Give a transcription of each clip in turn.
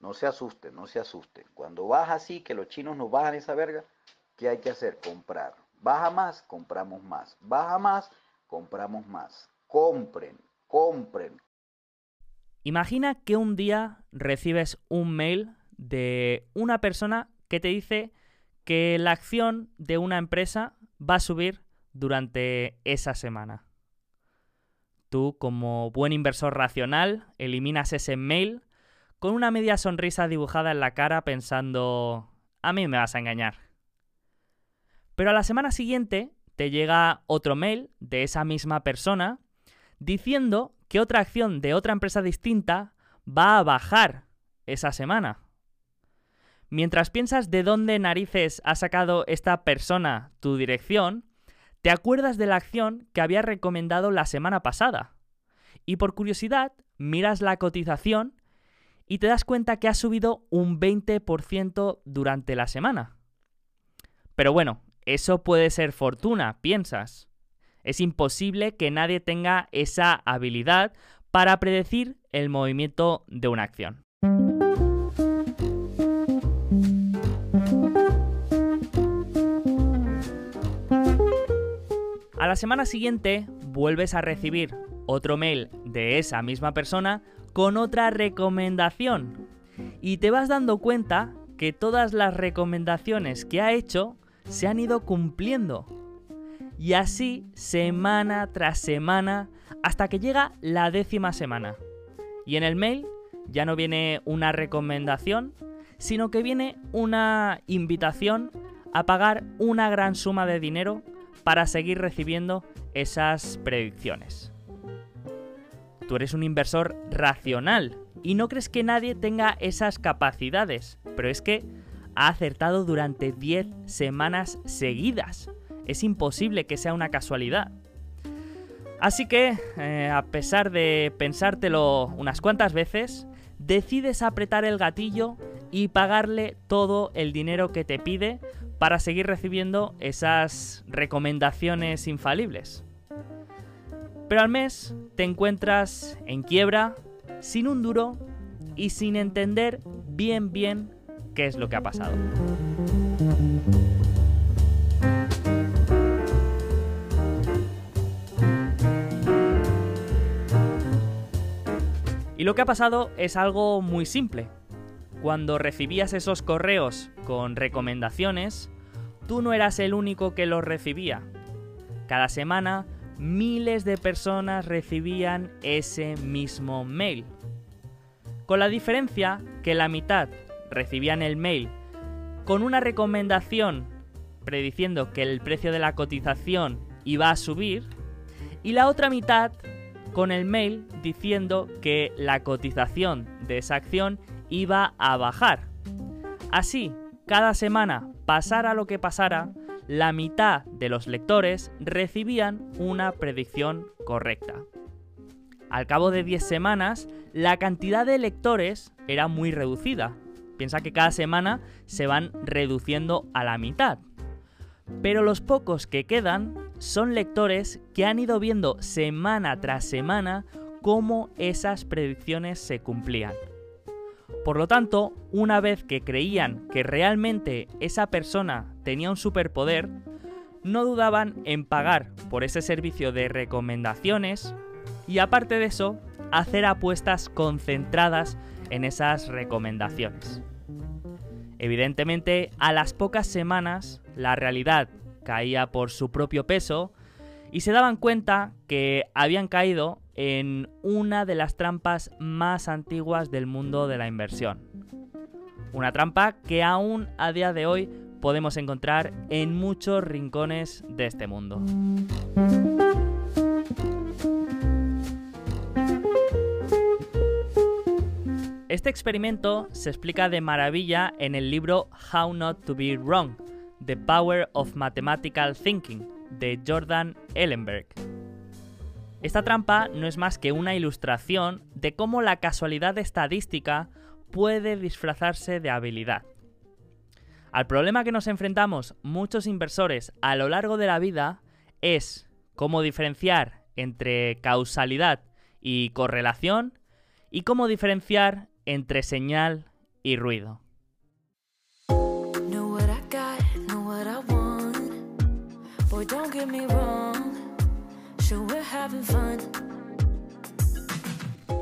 No se asusten, no se asusten. Cuando baja así, que los chinos nos bajan esa verga, ¿qué hay que hacer? Comprar. Baja más, compramos más. Baja más, compramos más. Compren, compren. Imagina que un día recibes un mail de una persona que te dice que la acción de una empresa va a subir durante esa semana. Tú, como buen inversor racional, eliminas ese mail con una media sonrisa dibujada en la cara pensando, a mí me vas a engañar. Pero a la semana siguiente te llega otro mail de esa misma persona diciendo que otra acción de otra empresa distinta va a bajar esa semana. Mientras piensas de dónde narices ha sacado esta persona tu dirección, te acuerdas de la acción que había recomendado la semana pasada. Y por curiosidad, miras la cotización y te das cuenta que ha subido un 20% durante la semana. Pero bueno, eso puede ser fortuna, piensas. Es imposible que nadie tenga esa habilidad para predecir el movimiento de una acción. A la semana siguiente vuelves a recibir otro mail de esa misma persona con otra recomendación. Y te vas dando cuenta que todas las recomendaciones que ha hecho se han ido cumpliendo. Y así semana tras semana hasta que llega la décima semana. Y en el mail ya no viene una recomendación, sino que viene una invitación a pagar una gran suma de dinero para seguir recibiendo esas predicciones. Tú eres un inversor racional y no crees que nadie tenga esas capacidades, pero es que ha acertado durante 10 semanas seguidas. Es imposible que sea una casualidad. Así que, eh, a pesar de pensártelo unas cuantas veces, decides apretar el gatillo y pagarle todo el dinero que te pide para seguir recibiendo esas recomendaciones infalibles. Pero al mes te encuentras en quiebra, sin un duro y sin entender bien bien qué es lo que ha pasado. Y lo que ha pasado es algo muy simple. Cuando recibías esos correos con recomendaciones, tú no eras el único que los recibía. Cada semana miles de personas recibían ese mismo mail. Con la diferencia que la mitad recibían el mail con una recomendación prediciendo que el precio de la cotización iba a subir y la otra mitad con el mail diciendo que la cotización de esa acción iba a bajar. Así, cada semana, pasara lo que pasara, la mitad de los lectores recibían una predicción correcta. Al cabo de 10 semanas, la cantidad de lectores era muy reducida. Piensa que cada semana se van reduciendo a la mitad. Pero los pocos que quedan son lectores que han ido viendo semana tras semana cómo esas predicciones se cumplían. Por lo tanto, una vez que creían que realmente esa persona tenía un superpoder, no dudaban en pagar por ese servicio de recomendaciones y aparte de eso, hacer apuestas concentradas en esas recomendaciones. Evidentemente, a las pocas semanas, la realidad caía por su propio peso y se daban cuenta que habían caído en una de las trampas más antiguas del mundo de la inversión. Una trampa que aún a día de hoy podemos encontrar en muchos rincones de este mundo. Este experimento se explica de maravilla en el libro How Not to Be Wrong, The Power of Mathematical Thinking, de Jordan Ellenberg. Esta trampa no es más que una ilustración de cómo la casualidad estadística puede disfrazarse de habilidad. Al problema que nos enfrentamos muchos inversores a lo largo de la vida es cómo diferenciar entre causalidad y correlación y cómo diferenciar entre señal y ruido.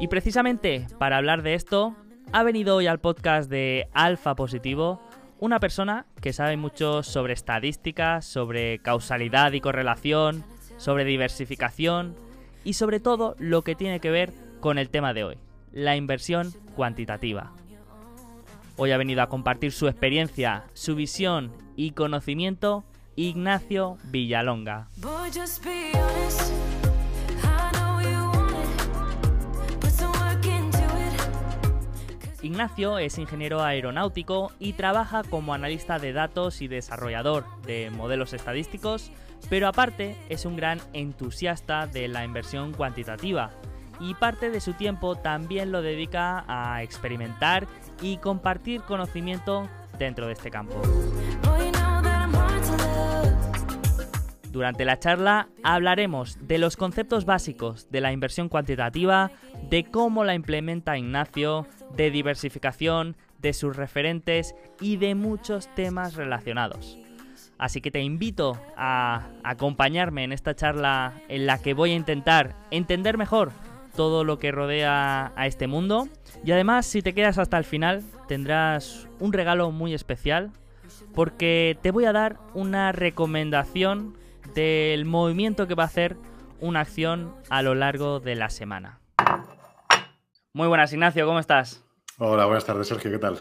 Y precisamente para hablar de esto, ha venido hoy al podcast de Alfa Positivo una persona que sabe mucho sobre estadísticas, sobre causalidad y correlación, sobre diversificación y sobre todo lo que tiene que ver con el tema de hoy, la inversión cuantitativa. Hoy ha venido a compartir su experiencia, su visión y conocimiento Ignacio Villalonga. Ignacio es ingeniero aeronáutico y trabaja como analista de datos y desarrollador de modelos estadísticos, pero aparte es un gran entusiasta de la inversión cuantitativa y parte de su tiempo también lo dedica a experimentar y compartir conocimiento dentro de este campo. Durante la charla hablaremos de los conceptos básicos de la inversión cuantitativa, de cómo la implementa Ignacio, de diversificación, de sus referentes y de muchos temas relacionados. Así que te invito a acompañarme en esta charla en la que voy a intentar entender mejor todo lo que rodea a este mundo. Y además, si te quedas hasta el final, tendrás un regalo muy especial porque te voy a dar una recomendación del movimiento que va a hacer una acción a lo largo de la semana. Muy buenas, Ignacio, ¿cómo estás? Hola, buenas tardes, Sergio, ¿qué tal?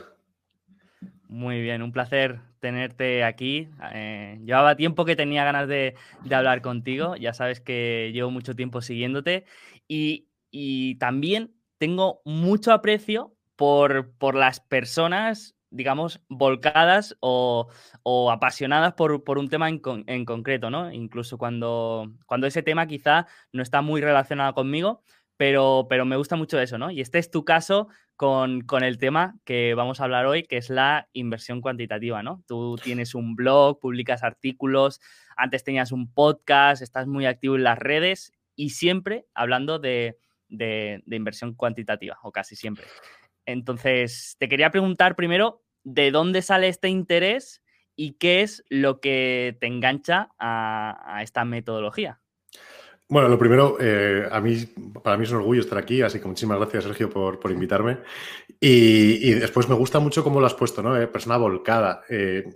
Muy bien, un placer tenerte aquí. Eh, llevaba tiempo que tenía ganas de, hablar contigo, ya sabes que llevo mucho tiempo siguiéndote y, también tengo mucho aprecio por, por las personas, digamos, volcadas o, apasionadas por, un tema en, en, concreto, ¿no? Incluso cuando, cuando ese tema quizá no está muy relacionado conmigo, pero, pero me gusta mucho eso, ¿no? Y este es tu caso con, el tema que vamos a hablar hoy, que es la inversión cuantitativa, ¿no? Tú tienes un blog, publicas artículos, antes tenías un podcast, estás muy activo en las redes y siempre hablando de, de, inversión cuantitativa, o casi siempre. Entonces, te quería preguntar primero, ¿de dónde sale este interés y qué es lo que te engancha a esta metodología? Bueno, lo primero, eh, a mí, para mí es un orgullo estar aquí, así que muchísimas gracias, Sergio, por, invitarme. Y, después me gusta mucho cómo lo has puesto, ¿no? Eh, persona volcada. Eh,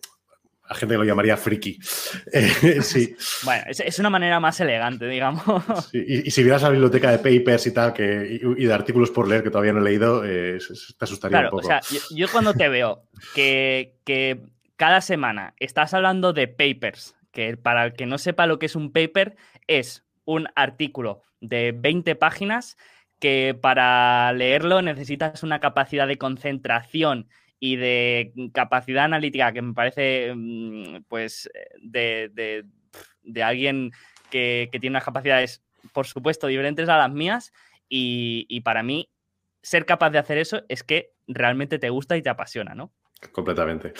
a gente que lo llamaría friki. sí. Bueno, es, una manera más elegante, digamos. Y, si vieras la biblioteca de papers y tal, que, y, de artículos por leer que todavía no he leído, te asustaría un poco. O sea, yo, cuando te veo que, que cada semana estás hablando de papers, que para el que no sepa lo que es un paper, es un artículo de 20 páginas que para leerlo necesitas una capacidad de concentración y de capacidad analítica que me parece mm, pues de, alguien que, tiene unas capacidades por supuesto diferentes a las mías y, para mí ser capaz de hacer eso es que realmente te gusta y te apasiona, ¿no? Completamente.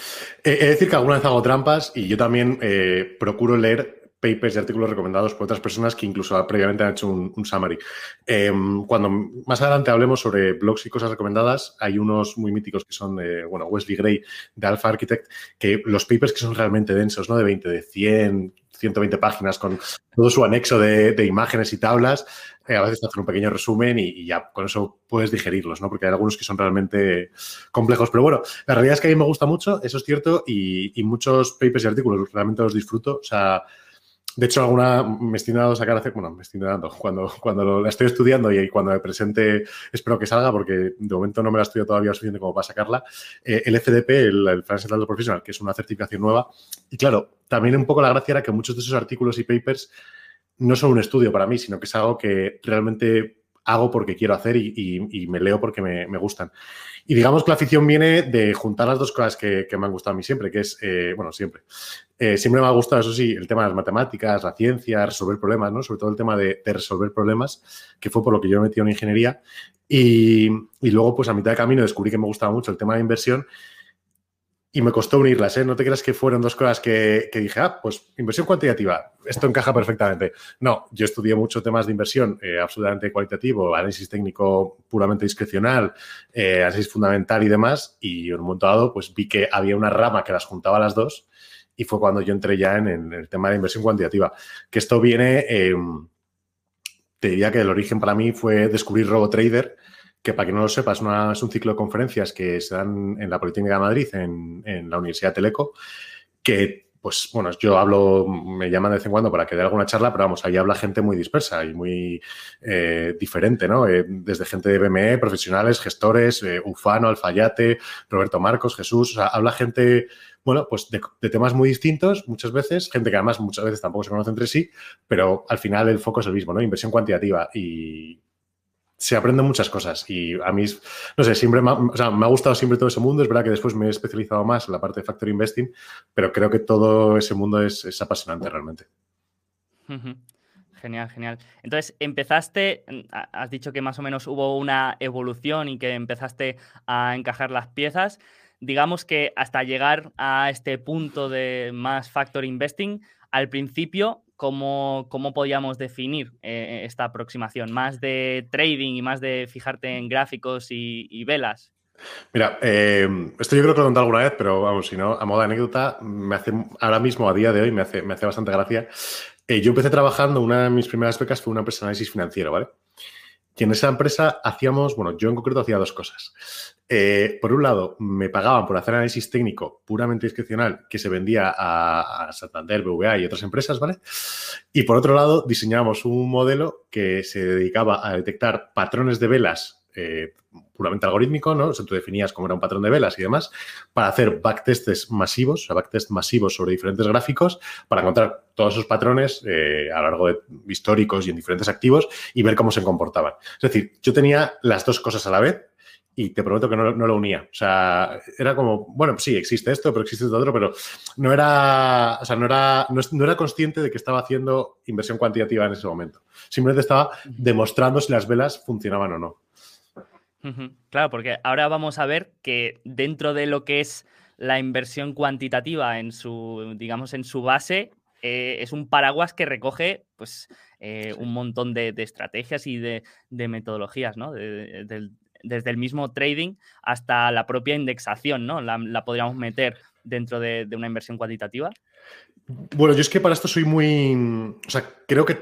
Es decir que alguna vez hago trampas y yo también eh, procuro leer papers y artículos recomendados por otras personas que incluso previamente han hecho un, summary. Em, cuando más adelante hablemos sobre blogs y cosas recomendadas, hay unos muy míticos que son, de, bueno, Wesley Gray de Alpha Architect, que los papers que son realmente densos, ¿no? De 20, de 100, 120 páginas con todo su anexo de, imágenes y tablas, eh, a veces te hacen un pequeño resumen y, ya con eso puedes digerirlos, ¿no? Porque hay algunos que son realmente complejos. Pero bueno, la realidad es que a mí me gusta mucho, eso es cierto, y, y muchos papers y artículos realmente los disfruto. O sea, de hecho, alguna me estoy dando sacar bueno, me estoy dando cuando, cuando la estoy estudiando y cuando me presente espero que salga porque de momento no me la estudio todavía suficiente como para sacarla. Eh, el FDP, el, el Financial Data Professional, que es una certificación nueva. Y claro, también un poco la gracia era que muchos de esos artículos y papers no son un estudio para mí, sino que es algo que realmente hago porque quiero hacer y, me leo porque me, gustan. Y digamos que la afición viene de juntar las dos cosas que, me han gustado a mí siempre, que es, eh, bueno, siempre. Eh, siempre me ha gustado, eso sí, el tema de las matemáticas, la ciencia, resolver problemas, ¿no? Sobre todo el tema de, resolver problemas, que fue por lo que yo me metí en ingeniería. Y, luego, pues a mitad de camino descubrí que me gustaba mucho el tema de inversión y me costó unirlas, ¿eh? No te creas que fueron dos cosas que, dije, ah, pues inversión cuantitativa, esto encaja perfectamente. No, yo estudié mucho temas de inversión eh, absolutamente cualitativo, análisis técnico puramente discrecional, eh, análisis fundamental y demás, y en un momento dado, pues vi que había una rama que las juntaba las dos, y fue cuando yo entré ya en, el tema de inversión cuantitativa. Que esto viene, em, te diría que el origen para mí fue descubrir RoboTrader, que para quien no lo sepa, es, un ciclo de conferencias que se dan en la Politécnica de Madrid, en, la Universidad Teleco, que, pues, bueno, yo hablo, me llaman de vez en cuando para que dé alguna charla, pero vamos, ahí habla gente muy dispersa y muy eh, diferente, ¿no? Eh, desde gente de BME, profesionales, gestores, eh, Ufano, Alfayate, Roberto Marcos, Jesús, o sea, habla gente bueno, pues de, de, temas muy distintos muchas veces, gente que además muchas veces tampoco se conoce entre sí, pero al final el foco es el mismo, ¿no? Inversión cuantitativa y, se aprenden muchas cosas y a mí, no sé, siempre me ha, o sea, me ha gustado siempre todo ese mundo. Es verdad que después me he especializado más en la parte de Factor Investing, pero creo que todo ese mundo es, apasionante realmente. Genial, genial. Entonces, empezaste, has dicho que más o menos hubo una evolución y que empezaste a encajar las piezas. Digamos que hasta llegar a este punto de más Factor Investing, al principio ¿cómo, cómo podíamos definir eh, esta aproximación? ¿Más de trading y más de fijarte en gráficos y, velas? Mira, eh, esto yo creo que lo he contado alguna vez, pero vamos, si no, a modo de anécdota, me hace, ahora mismo, a día de hoy, me hace, me hace bastante gracia. Eh, yo empecé trabajando, una de mis primeras becas fue una empresa de análisis financiero, ¿vale? En esa empresa hacíamos, bueno, yo en concreto hacía dos cosas. Eh, por un lado, me pagaban por hacer análisis técnico puramente discrecional que se vendía a, Santander, BVA y otras empresas, ¿vale? Y por otro lado, diseñábamos un modelo que se dedicaba a detectar patrones de velas eh, puramente algorítmico, ¿no? O sea, tú definías cómo era un patrón de velas y demás, para hacer backtests masivos, o sea, backtests masivos sobre diferentes gráficos, para encontrar todos esos patrones eh, a lo largo de históricos y en diferentes activos y ver cómo se comportaban. Es decir, yo tenía las dos cosas a la vez y te prometo que no, lo unía. O sea, era como, bueno, sí, existe esto, pero existe esto otro, pero no era, o sea, no era, no, era consciente de que estaba haciendo inversión cuantitativa en ese momento. Simplemente estaba demostrando si las velas funcionaban o no. Claro, porque ahora vamos a ver que dentro de lo que es la inversión cuantitativa en su, digamos, en su base, eh, es un paraguas que recoge pues, eh, un montón de, estrategias y de, metodologías, ¿no? desde el mismo trading hasta la propia indexación, ¿no? La, podríamos meter dentro de, una inversión cuantitativa. Bueno, yo es que para esto soy muy. O sea, creo que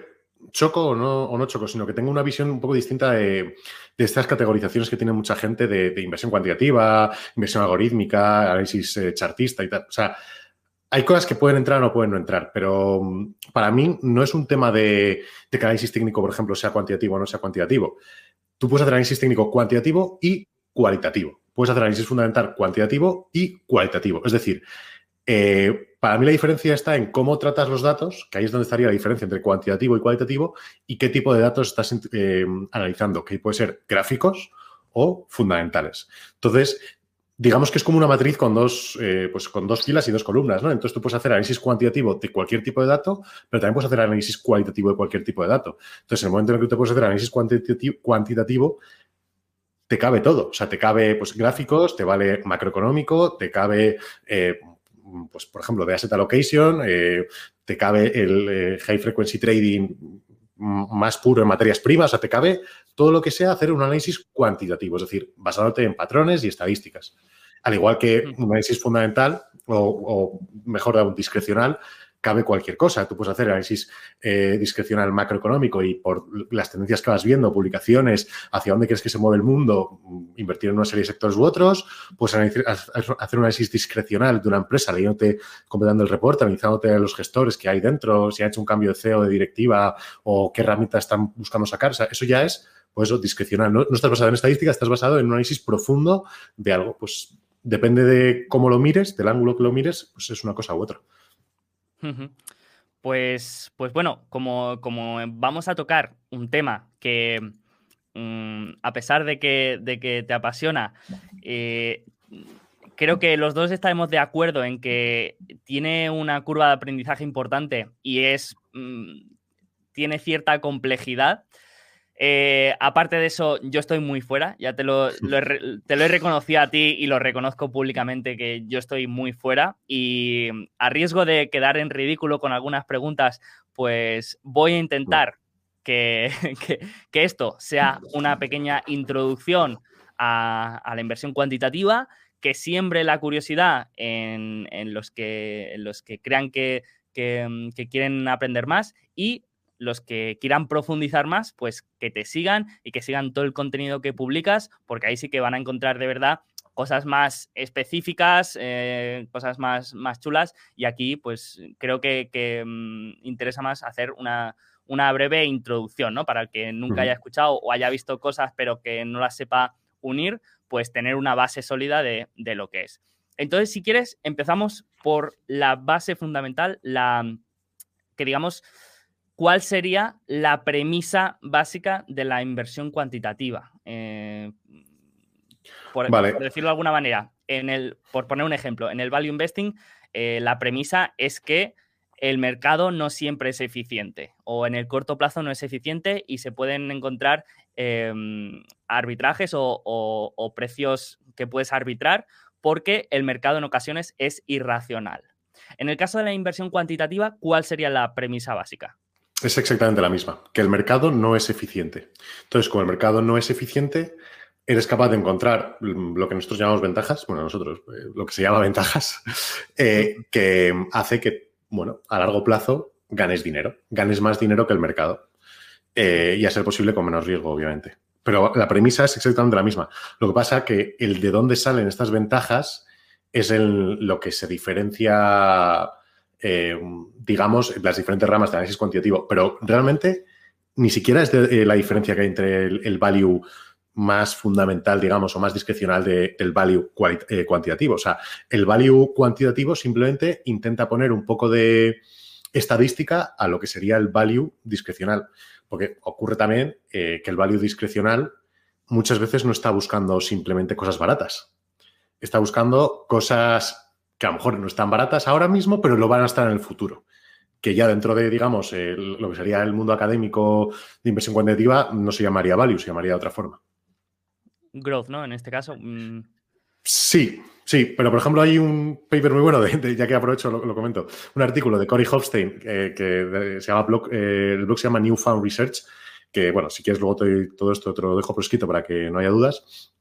choco o no, o no choco, sino que tengo una visión un poco distinta de, estas categorizaciones que tiene mucha gente de, inversión cuantitativa, inversión algorítmica, análisis eh, chartista y tal. O sea, hay cosas que pueden entrar o no pueden no entrar, pero mm, para mí no es un tema de, de que análisis técnico, por ejemplo, sea cuantitativo o no sea cuantitativo tú puedes hacer análisis técnico cuantitativo y cualitativo. Puedes hacer análisis fundamental cuantitativo y cualitativo. Es decir, eh, para mí la diferencia está en cómo tratas los datos, que ahí es donde estaría la diferencia entre cuantitativo y cualitativo, y qué tipo de datos estás eh, analizando, que puede ser gráficos o fundamentales. Entonces, digamos que es como una matriz con dos, eh, pues con dos filas y dos columnas, ¿no? Entonces tú puedes hacer análisis cuantitativo de cualquier tipo de dato, pero también puedes hacer análisis cualitativo de cualquier tipo de dato. Entonces, en el momento en que tú puedes hacer análisis cuantitativo, te cabe todo. O sea, te cabe pues, gráficos, te vale macroeconómico, te cabe, eh, pues, por ejemplo, de asset allocation, eh, te cabe el high frequency trading más puro en materias primas, o sea, te cabe todo lo que sea hacer un análisis cuantitativo, es decir, basándote en patrones y estadísticas. Al igual que un análisis fundamental o, o mejor aún discrecional, cabe cualquier cosa. Tú puedes hacer análisis eh, discrecional macroeconómico y por las tendencias que vas viendo, publicaciones, hacia dónde crees que se mueve el mundo, invertir en una serie de sectores u otros. Puedes hacer un análisis discrecional de una empresa, leyéndote, completando el reporte, analizándote a los gestores que hay dentro, si ha hecho un cambio de CEO, de directiva o qué herramientas están buscando sacar. eso ya es, pues, discrecional. No, no estás basado en estadística, estás basado en un análisis profundo de algo. Pues depende de cómo lo mires, del ángulo que lo mires, pues es una cosa u otra. Pues, pues bueno, como, como vamos a tocar un tema que, mm, a pesar de que, de que te apasiona, eh, creo que los dos estaremos de acuerdo en que tiene una curva de aprendizaje importante y es mm, tiene cierta complejidad. Eh, aparte de eso, yo estoy muy fuera, ya te lo, te lo he reconocido a ti y lo reconozco públicamente que yo estoy muy fuera y a riesgo de quedar en ridículo con algunas preguntas, pues voy a intentar que, que, esto sea una pequeña introducción a, la inversión cuantitativa, que siembre la curiosidad en, los, que, los que crean que, que, quieren aprender más y los que quieran profundizar más, pues que te sigan y que sigan todo el contenido que publicas, porque ahí sí que van a encontrar de verdad cosas más específicas, eh, cosas más, más chulas. Y aquí, pues creo que, mm, interesa más hacer una, breve introducción, ¿no? Para el que nunca haya escuchado o haya visto cosas, pero que no las sepa unir, pues tener una base sólida de, de lo que es. Entonces, si quieres, empezamos por la base fundamental, la que digamos ¿cuál sería la premisa básica de la inversión cuantitativa? Eh, por, decirlo de alguna manera, en el, por poner un ejemplo, en el value investing, eh, la premisa es que el mercado no siempre es eficiente o en el corto plazo no es eficiente y se pueden encontrar em, arbitrajes o precios que puedes arbitrar porque el mercado en ocasiones es irracional. En el caso de la inversión cuantitativa, ¿cuál sería la premisa básica? Es exactamente la misma, que el mercado no es eficiente. Entonces, como el mercado no es eficiente, eres capaz de encontrar lo que nosotros llamamos ventajas, bueno, nosotros, eh, lo que se llama ventajas, eh, que hace que, bueno, a largo plazo ganes dinero, ganes más dinero que el mercado. Eh, y a ser posible con menos riesgo, obviamente. Pero la premisa es exactamente la misma. Lo que pasa es que el de dónde salen estas ventajas es el, lo que se diferencia eh, digamos, las diferentes ramas de análisis cuantitativo, pero realmente ni siquiera es de, eh, la diferencia que hay entre el, value más fundamental, digamos, o más discrecional del value eh, cuantitativo. O sea, el value cuantitativo simplemente intenta poner un poco de estadística a lo que sería el value discrecional. Porque ocurre también que el value discrecional muchas veces no está buscando simplemente cosas baratas. Está buscando cosas que a lo mejor no están baratas ahora mismo, pero lo van a estar en el futuro. Que ya dentro de, digamos, lo que sería el mundo académico de inversión cuantitativa, no se llamaría value, se llamaría de otra forma. Growth, ¿no? En este caso. Mm. Sí, sí, pero por ejemplo hay un paper muy bueno, de, ya que aprovecho, lo, comento, un artículo de Cory Hofstein que se llama blog, eh, el blog se llama Newfound Research, que bueno, si quieres luego todo esto te lo dejo por escrito para que no haya dudas,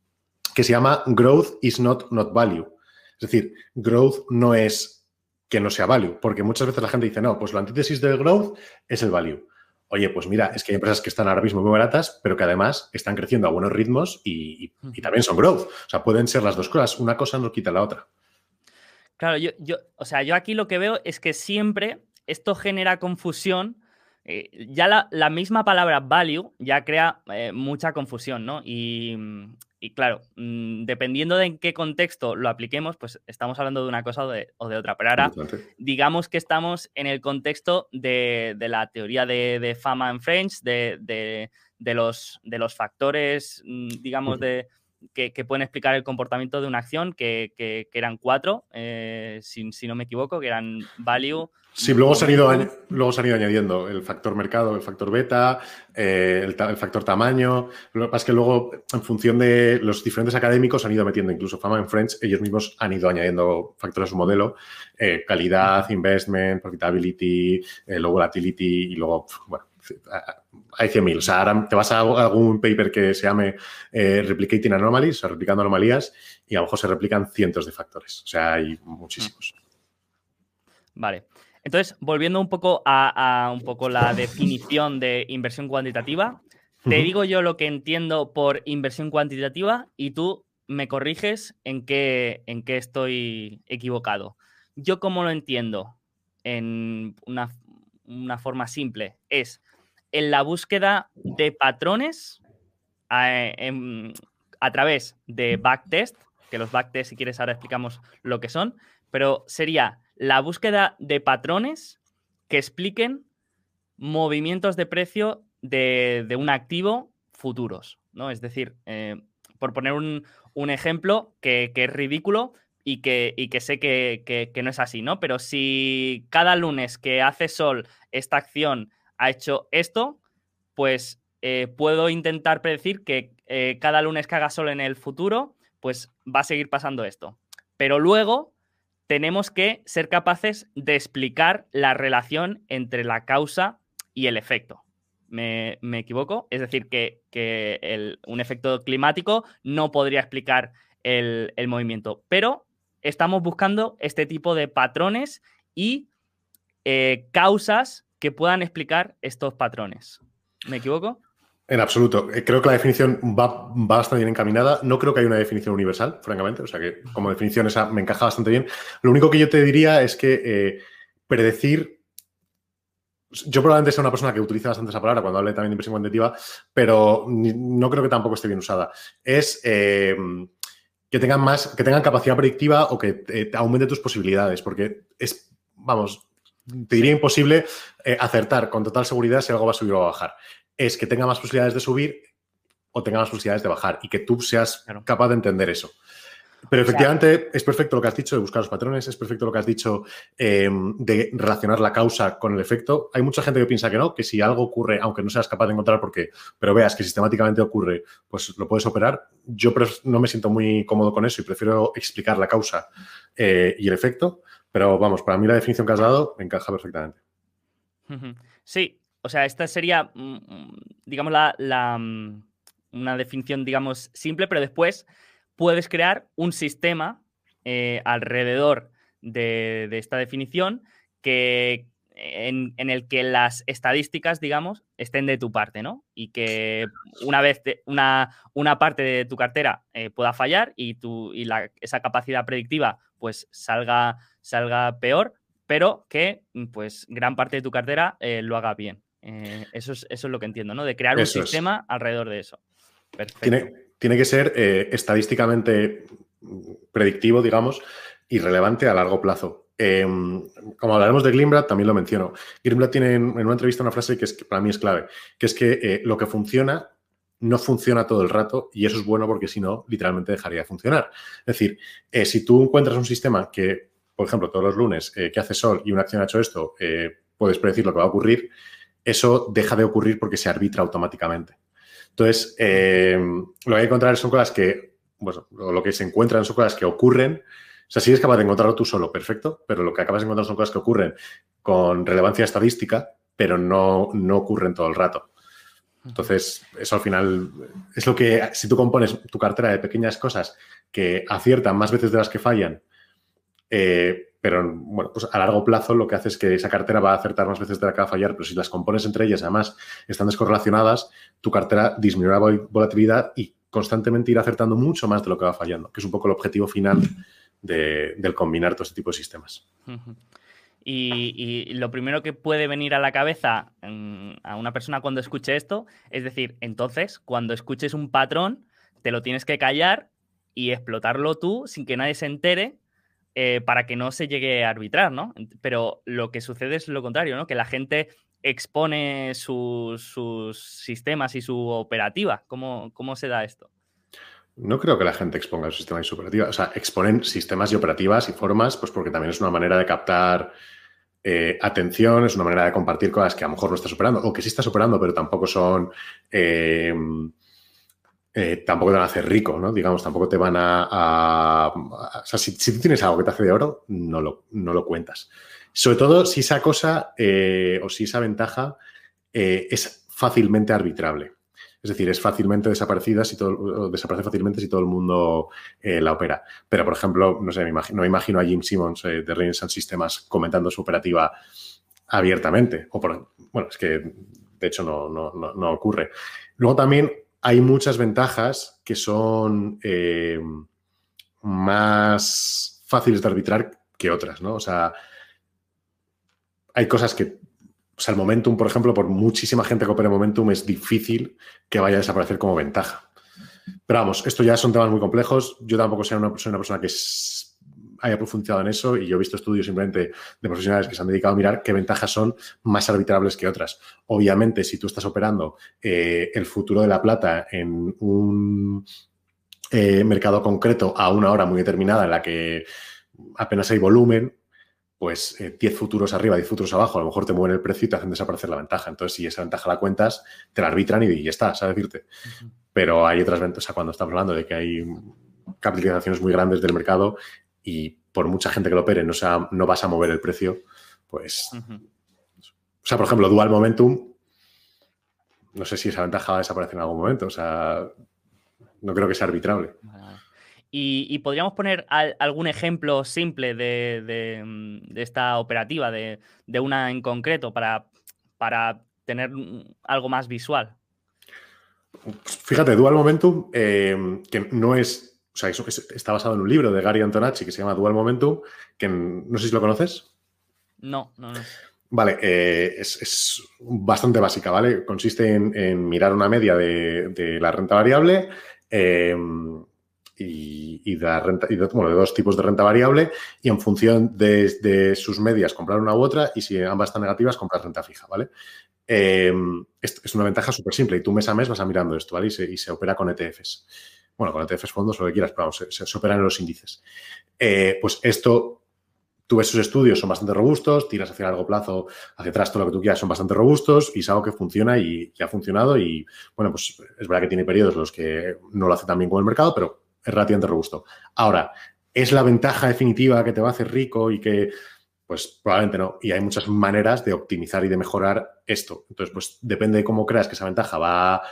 que se llama Growth is not not value. Es decir, growth no es que no sea value, porque muchas veces la gente dice, no, pues la antítesis del growth es el value. Oye, pues mira, es que hay empresas que están ahora mismo muy baratas, pero que además están creciendo a buenos ritmos y, también son growth. O sea, pueden ser las dos cosas. Una cosa no quita la otra. Claro, yo, yo, o sea, yo aquí lo que veo es que siempre esto genera confusión. Eh, ya la, misma palabra value ya crea eh, mucha confusión, ¿no? Y, y claro, mm, dependiendo de en qué contexto lo apliquemos, pues estamos hablando de una cosa o de, otra. Pero ahora, digamos que estamos en el contexto de, la teoría de, Fama and Friends, de, los, de los factores, mm, digamos, de, que, pueden explicar el comportamiento de una acción, que, eran cuatro, eh, si, no me equivoco, que eran value. Sí, luego se, han ido, luego se han ido añadiendo el factor mercado, el factor beta, eh, el, factor tamaño. Lo que pasa es que luego, en función de los diferentes académicos, han ido metiendo incluso Fama en Friends, ellos mismos han ido añadiendo factores a su modelo, eh, calidad, investment, profitability, low volatility y luego, bueno, hay 100.000. O sea, ahora te vas a algún paper que se llame eh, Replicating Anomalies, o sea, replicando anomalías, y a lo mejor se replican cientos de factores. O sea, hay muchísimos. Vale. Entonces, volviendo un poco a, un poco la definición de inversión cuantitativa, te digo yo lo que entiendo por inversión cuantitativa y tú me corriges en qué, en qué estoy equivocado. Yo como lo entiendo en una, una forma simple es en la búsqueda de patrones eh, a, través de backtest, que los backtest, si quieres, ahora explicamos lo que son, pero sería la búsqueda de patrones que expliquen movimientos de precio de, un activo futuros, ¿no? Es decir, eh, por poner un, ejemplo que, es ridículo y que, sé que, que, no es así, ¿no? Pero si cada lunes que hace sol esta acción ha hecho esto, pues eh, puedo intentar predecir que eh, cada lunes que haga sol en el futuro, pues va a seguir pasando esto. Pero luego tenemos que ser capaces de explicar la relación entre la causa y el efecto. ¿Me, equivoco? Es decir, que, un efecto climático no podría explicar el, movimiento, pero estamos buscando este tipo de patrones y eh, causas que puedan explicar estos patrones. ¿Me equivoco? En absoluto. Eh, creo que la definición va, bastante bien encaminada. No creo que haya una definición universal, francamente. O sea que como definición esa me encaja bastante bien. Lo único que yo te diría es que eh, predecir. Yo probablemente sea una persona que utiliza bastante esa palabra cuando hable también de impresión cuantitativa, pero no creo que tampoco esté bien usada. Es eh, que tengan más, que tengan capacidad predictiva o que te aumente tus posibilidades, porque es, vamos, te diría imposible acertar con total seguridad si algo va a subir o a bajar es que tenga más posibilidades de subir o tenga más posibilidades de bajar y que tú seas capaz de entender eso. Pero efectivamente es perfecto lo que has dicho de buscar los patrones, es perfecto lo que has dicho eh, de relacionar la causa con el efecto. Hay mucha gente que piensa que no, que si algo ocurre, aunque no seas capaz de encontrar por qué, pero veas que sistemáticamente ocurre, pues lo puedes operar. Yo no me siento muy cómodo con eso y prefiero explicar la causa eh, y el efecto, pero vamos, para mí la definición que has dado encaja perfectamente. Sí, o sea, esta sería, mm, mm, digamos, la, mm, una definición, digamos, simple, pero después puedes crear un sistema eh, alrededor de, esta definición que, en, el que las estadísticas, digamos, estén de tu parte, ¿no? Y que una vez una, parte de tu cartera eh, pueda fallar y, tu, y esa capacidad predictiva pues salga, salga peor, pero que pues gran parte de tu cartera eh, lo haga bien. Eh, eso, es, eso es lo que entiendo, ¿no? De crear un sistema alrededor de eso. Tiene, tiene, que ser eh, estadísticamente predictivo, digamos, y relevante a largo plazo. Em, como hablaremos de Glimbrad, también lo menciono. Glimbrad tiene en, una entrevista una frase que, es, que para mí es clave, que es que eh, lo que funciona no funciona todo el rato y eso es bueno porque si no, literalmente dejaría de funcionar. Es decir, si tú encuentras un sistema que, por ejemplo, todos los lunes que hace sol y una acción ha hecho esto, puedes predecir lo que va a ocurrir, eso deja de ocurrir porque se arbitra automáticamente. Entonces, eh, lo que hay que encontrar son cosas que, bueno, lo que se encuentran son cosas que ocurren. O sea, si eres capaz de encontrarlo tú solo, perfecto, pero lo que acabas de encontrar son cosas que ocurren con relevancia estadística, pero no, no ocurren todo el rato. Entonces, eso al final es lo que, si tú compones tu cartera de pequeñas cosas que aciertan más veces de las que fallan, eh, pero bueno, pues a largo plazo lo que hace es que esa cartera va a acertar más veces de la que va a fallar, pero si las compones entre ellas, además están descorrelacionadas, tu cartera disminuirá volatilidad y constantemente irá acertando mucho más de lo que va fallando, que es un poco el objetivo final del combinar todo este tipo de sistemas. Y, lo primero que puede venir a la cabeza mm, a una persona cuando escuche esto es decir, entonces, cuando escuches un patrón, te lo tienes que callar y explotarlo tú sin que nadie se entere eh, para que no se llegue a arbitrar, ¿no? Pero lo que sucede es lo contrario, ¿no? Que la gente expone sus, sistemas y su operativa. ¿Cómo, ¿Cómo, se da esto? No creo que la gente exponga su sistema y su operativa. O sea, exponen sistemas y operativas y formas, pues porque también es una manera de captar eh, atención, es una manera de compartir cosas que a lo mejor no estás operando o que sí estás operando, pero tampoco son... Eh, eh, tampoco te van a hacer rico, ¿no? Digamos, tampoco te van a... o sea, si, tú tienes algo que te hace de oro, no lo, no lo cuentas. Sobre todo si esa cosa eh, o si esa ventaja es fácilmente arbitrable. Es decir, es fácilmente desaparecida si todo, desaparece fácilmente si todo el mundo la opera. Pero, por ejemplo, no sé, me imagino, imagino a Jim Simmons de Renaissance Systems comentando su operativa abiertamente. O por, bueno, es que de hecho no ocurre. Luego también hay muchas ventajas que son eh, más fáciles de arbitrar que otras, ¿no? O sea, hay cosas que, o sea, el momentum, por ejemplo, por muchísima gente que opera momentum, es difícil que vaya a desaparecer como ventaja. Pero vamos, esto ya son temas muy complejos. Yo tampoco soy una, persona que haya profundizado en eso y yo he visto estudios simplemente de profesionales que se han dedicado a mirar qué ventajas son más arbitrables que otras. Obviamente, si tú estás operando eh, el futuro de la plata en un eh, mercado concreto a una hora muy determinada en la que apenas hay volumen, pues 10 eh, futuros arriba, 10 futuros abajo, a lo mejor te mueven el precio y te hacen desaparecer la ventaja. Entonces, si esa ventaja la cuentas, te la arbitran y, ya está, ¿sabes decirte? Pero hay otras ventajas, cuando estamos hablando de que hay capitalizaciones muy grandes del mercado y por mucha gente que lo opere no, sea, no vas a mover el precio, pues... O sea, por ejemplo, Dual Momentum, no sé si esa ventaja va a desaparecer en algún momento, o sea, no creo que sea arbitrable. Y, podríamos poner algún ejemplo simple de, esta operativa, de, una en concreto, para, para tener algo más visual. Fíjate, Dual Momentum, eh, que no es, o sea, está basado en un libro de Gary Antonacci que se llama Dual Momentum, que no sé si lo conoces. No, no, no. Vale, eh, es, bastante básica, ¿vale? Consiste en, mirar una media de, la renta variable, eh, y, y de, dos tipos de renta variable y en función de, sus medias comprar una u otra y si ambas están negativas comprar renta fija, ¿vale? Em, es, una ventaja súper simple y tú mes a mes vas a mirando esto, ¿vale? Y se, opera con ETFs. Bueno, con ETFs fondos, lo que quieras, pero vamos, se, se, operan en los índices. Eh, pues esto tú ves sus estudios, son bastante robustos, tiras hacia largo plazo, hacia atrás, todo lo que tú quieras, son bastante robustos y es algo que funciona y que ha funcionado y, bueno, pues es verdad que tiene periodos en los que no lo hace tan bien como el mercado, pero es relativamente robusto. Ahora, ¿es la ventaja definitiva que te va a hacer rico y que, pues probablemente no. Y hay muchas maneras de optimizar y de mejorar esto. Entonces, pues depende de cómo creas que esa ventaja va...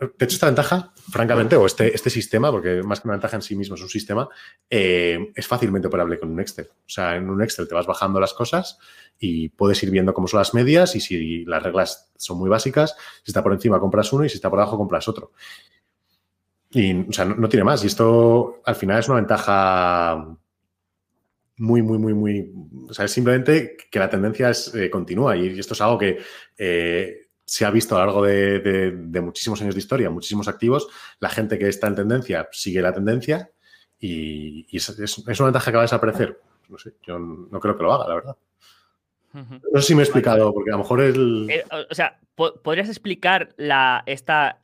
De hecho, esta ventaja, francamente, o este, este sistema, porque más que una ventaja en sí mismo es un sistema, eh, es fácilmente operable con un Excel. O sea, en un Excel te vas bajando las cosas y puedes ir viendo cómo son las medias y si las reglas son muy básicas, si está por encima compras uno y si está por abajo compras otro. Y, o sea, no, tiene más. Y esto al final es una ventaja muy, muy, muy, muy. O sea, es simplemente que la tendencia es, eh, continúa. Y esto es algo que eh, se ha visto a lo largo de, muchísimos años de historia, muchísimos activos. La gente que está en tendencia sigue la tendencia y, es, una ventaja que va a desaparecer. No sé, yo no creo que lo haga, la verdad. No sé si me he explicado, porque a lo mejor el. Eh, o sea, ¿podrías explicar la, esta,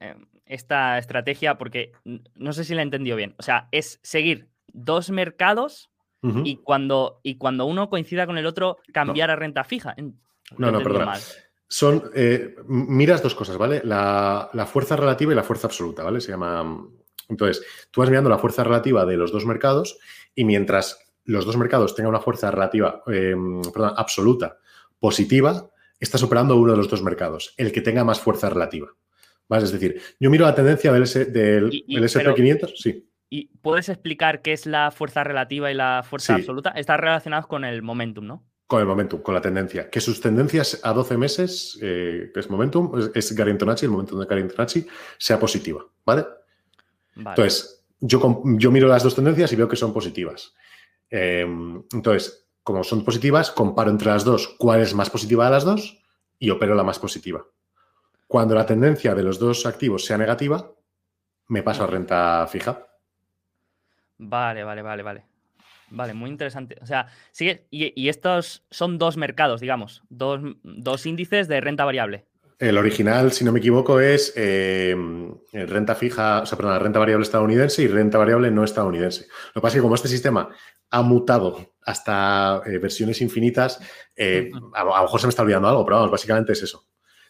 esta estrategia porque no sé si la he entendido bien. O sea, es seguir dos mercados y, cuando, y cuando uno coincida con el otro, cambiar a renta fija. No, no, perdón. Son, eh, miras dos cosas, ¿vale? La, fuerza relativa y la fuerza absoluta, ¿vale? Se llama... Entonces, tú vas mirando la fuerza relativa de los dos mercados y mientras los dos mercados tengan una fuerza relativa, em, perdón, absoluta positiva, estás operando uno de los dos mercados, el que tenga más fuerza relativa. Es decir, yo miro la tendencia del, SP500, sí. ¿Y puedes explicar qué es la fuerza relativa y la fuerza absoluta? Están relacionados con el momentum, ¿no? Con el momentum, con la tendencia. Que sus tendencias a 12 meses, eh, que es momentum, es, es el momentum de Garintonacci, sea positiva, ¿vale? Entonces, yo, yo miro las dos tendencias y veo que son positivas. Em, entonces, como son positivas, comparo entre las dos cuál es más positiva de las dos y opero la más positiva. Cuando la tendencia de los dos activos sea negativa, me paso a renta fija. Vale, vale, vale, vale. Vale, muy interesante. O sea, sigue. Y, estos son dos mercados, digamos, dos, índices de renta variable. El original, si no me equivoco, es eh, renta fija, o sea, perdón, renta variable estadounidense y renta variable no estadounidense. Lo que pasa es que como este sistema ha mutado hasta eh, versiones infinitas, eh, a, lo mejor se me está olvidando algo, pero vamos, básicamente es eso.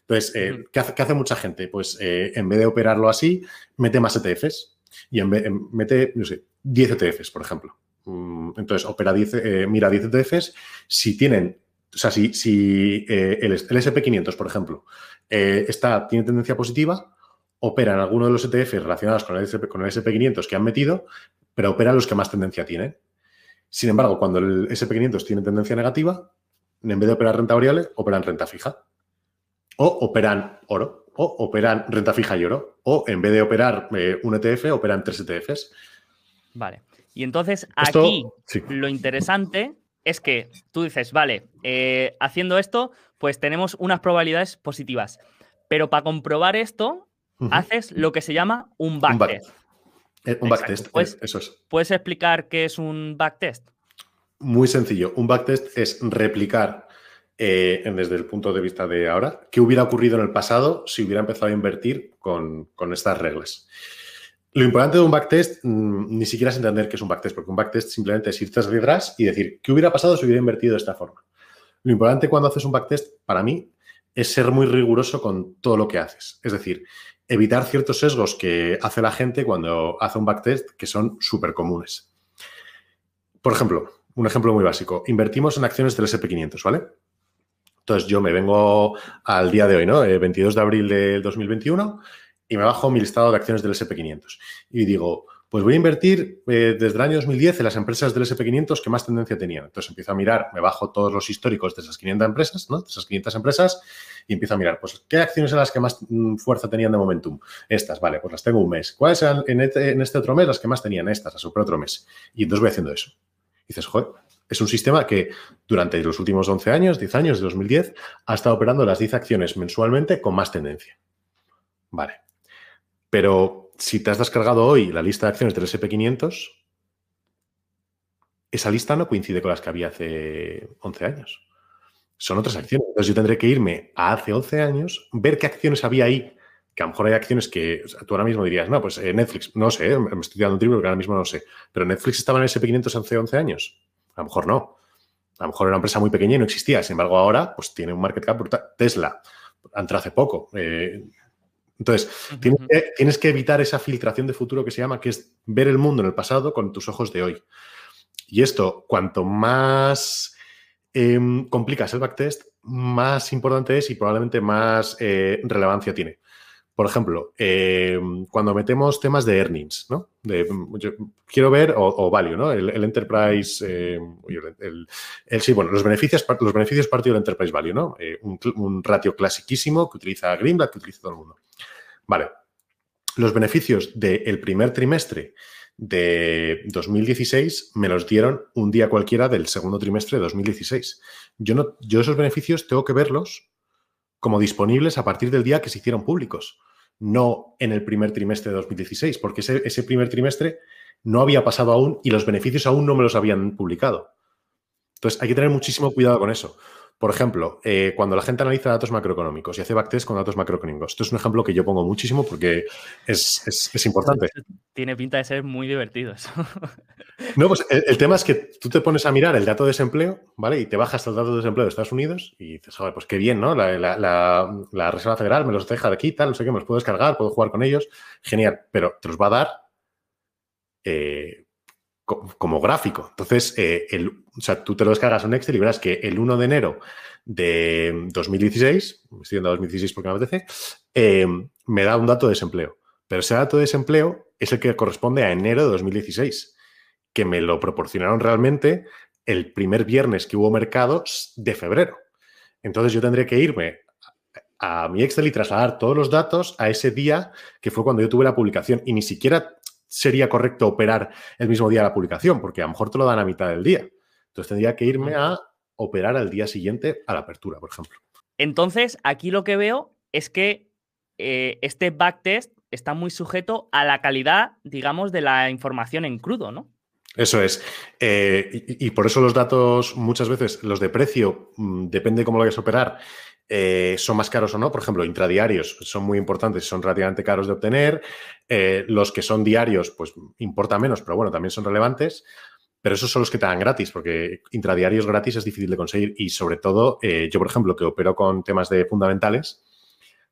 Entonces, eh, ¿qué, hace, mucha gente? Pues eh, en vez de operarlo así, mete más ETFs y en vez, mete, no sé, 10 ETFs, por ejemplo. Mm, entonces, opera 10, eh, mira 10 ETFs. Si tienen, o sea, si, si el, SP500, por ejemplo, está, tiene tendencia positiva, operan alguno de los ETFs relacionados con el, SP, con el SP500 que han metido, pero operan los que más tendencia tienen. Sin embargo, cuando el SP500 tiene tendencia negativa, en vez de operar renta variable, operan renta fija o operan oro, o operan renta fija y oro, o en vez de operar eh, un ETF, operan tres ETFs. Vale. Y entonces aquí lo interesante es que tú dices, vale, eh, haciendo esto, pues tenemos unas probabilidades positivas. Pero para comprobar esto, haces lo que se llama un backtest. Un, un backtest, pues, eso es. ¿Puedes explicar qué es un backtest? Muy sencillo. Un backtest es replicar eh, desde el punto de vista de ahora, ¿qué hubiera ocurrido en el pasado si hubiera empezado a invertir con, estas reglas? Lo importante de un backtest mm, ni siquiera es entender qué es un backtest, porque un backtest simplemente es irte hacia atrás y decir, ¿qué hubiera pasado si hubiera invertido de esta forma? Lo importante cuando haces un backtest, para mí, es ser muy riguroso con todo lo que haces. Es decir, evitar ciertos sesgos que hace la gente cuando hace un backtest que son súper comunes. Por ejemplo, un ejemplo muy básico. Invertimos en acciones del SP500, ¿vale? Entonces yo me vengo al día de hoy, ¿no? 22 de abril de 2021 y me bajo mi listado de acciones del SP500 y digo, pues voy a invertir eh, desde el año 2010 en las empresas del SP500 que más tendencia tenían. Entonces empiezo a mirar, me bajo todos los históricos de esas 500 empresas, ¿no? De esas 500 empresas y empiezo a mirar, pues, ¿qué acciones eran las que más mm, fuerza tenían de momentum? Estas, vale, pues las tengo un mes. ¿Cuáles eran en este, este otro mes las que más tenían? Estas, a super otro mes. Y entonces voy haciendo eso. Dices, joder, es un sistema que durante los últimos 11 años, 10 años, de 2010, ha estado operando las 10 acciones mensualmente con más tendencia. Vale. Pero si te has descargado hoy la lista de acciones del SP500, esa lista no coincide con las que había hace 11 años. Son otras acciones. Entonces yo tendré que irme a hace 11 años, ver qué acciones había ahí, que a lo mejor hay acciones que tú ahora mismo dirías, no, pues eh, Netflix, no sé, me estoy dando un triple porque ahora mismo no sé, pero Netflix estaba en el SP500 hace 11 años. A lo mejor no. A lo mejor era una empresa muy pequeña y no existía. Sin embargo, ahora pues tiene un market cap brutal. Tesla, entró hace poco. Eh, entonces, tienes, que, evitar esa filtración de futuro que se llama, que es ver el mundo en el pasado con tus ojos de hoy. Y esto, cuanto más em, complicas el backtest, más importante es y probablemente más eh, relevancia tiene. Por ejemplo, em, cuando metemos temas de earnings, ¿no? quiero ver, o, value, ¿no? El, enterprise, em, el, sí, bueno, los beneficios, los beneficios partido del enterprise value, ¿no? Eh, un, un, ratio clasiquísimo que utiliza Greenblatt, que utiliza todo el mundo. Vale. Los beneficios del primer trimestre de 2016 me los dieron un día cualquiera del segundo trimestre de 2016. Yo, no, yo esos beneficios tengo que verlos como disponibles a partir del día que se hicieron públicos, no en el primer trimestre de 2016, porque ese, ese primer trimestre no había pasado aún y los beneficios aún no me los habían publicado. Entonces hay que tener muchísimo cuidado con eso. Por ejemplo, eh, cuando la gente analiza datos macroeconómicos y hace backtest con datos macroeconómicos, esto es un ejemplo que yo pongo muchísimo porque es, importante. Tiene pinta de ser muy divertido eso. No, pues el, tema es que tú te pones a mirar el dato de desempleo, ¿vale? Y te bajas el dato de desempleo de Estados Unidos y dices, joder, pues qué bien, ¿no? La, Reserva Federal me los deja de aquí, tal, no sé qué, me los puedo descargar, puedo jugar con ellos. Genial, pero te los va a dar eh, como gráfico. Entonces, eh, el, o sea, tú te lo descargas en Excel y verás que el 1 de enero de 2016, me estoy yendo a 2016 porque me apetece, eh, me da un dato de desempleo. Pero ese dato de desempleo es el que corresponde a enero de 2016, que me lo proporcionaron realmente el primer viernes que hubo mercados de febrero. Entonces yo tendré que irme a mi Excel y trasladar todos los datos a ese día que fue cuando yo tuve la publicación. Y ni siquiera sería correcto operar el mismo día de la publicación, porque a lo mejor te lo dan a mitad del día. Entonces tendría que irme a operar al día siguiente a la apertura, por ejemplo. Entonces, aquí lo que veo es que eh, este backtest está muy sujeto a la calidad, digamos, de la información en crudo, ¿no? Eso es. Eh, y, por eso los datos, muchas veces, los de precio, mm, depende cómo lo vayas a operar, eh, son más caros o no. Por ejemplo, intradiarios son muy importantes, son relativamente caros de obtener. Eh, los que son diarios, pues importa menos, pero bueno, también son relevantes. Pero esos son los que te dan gratis, porque intradiarios gratis es difícil de conseguir. Y sobre todo, eh, yo, por ejemplo, que opero con temas de fundamentales,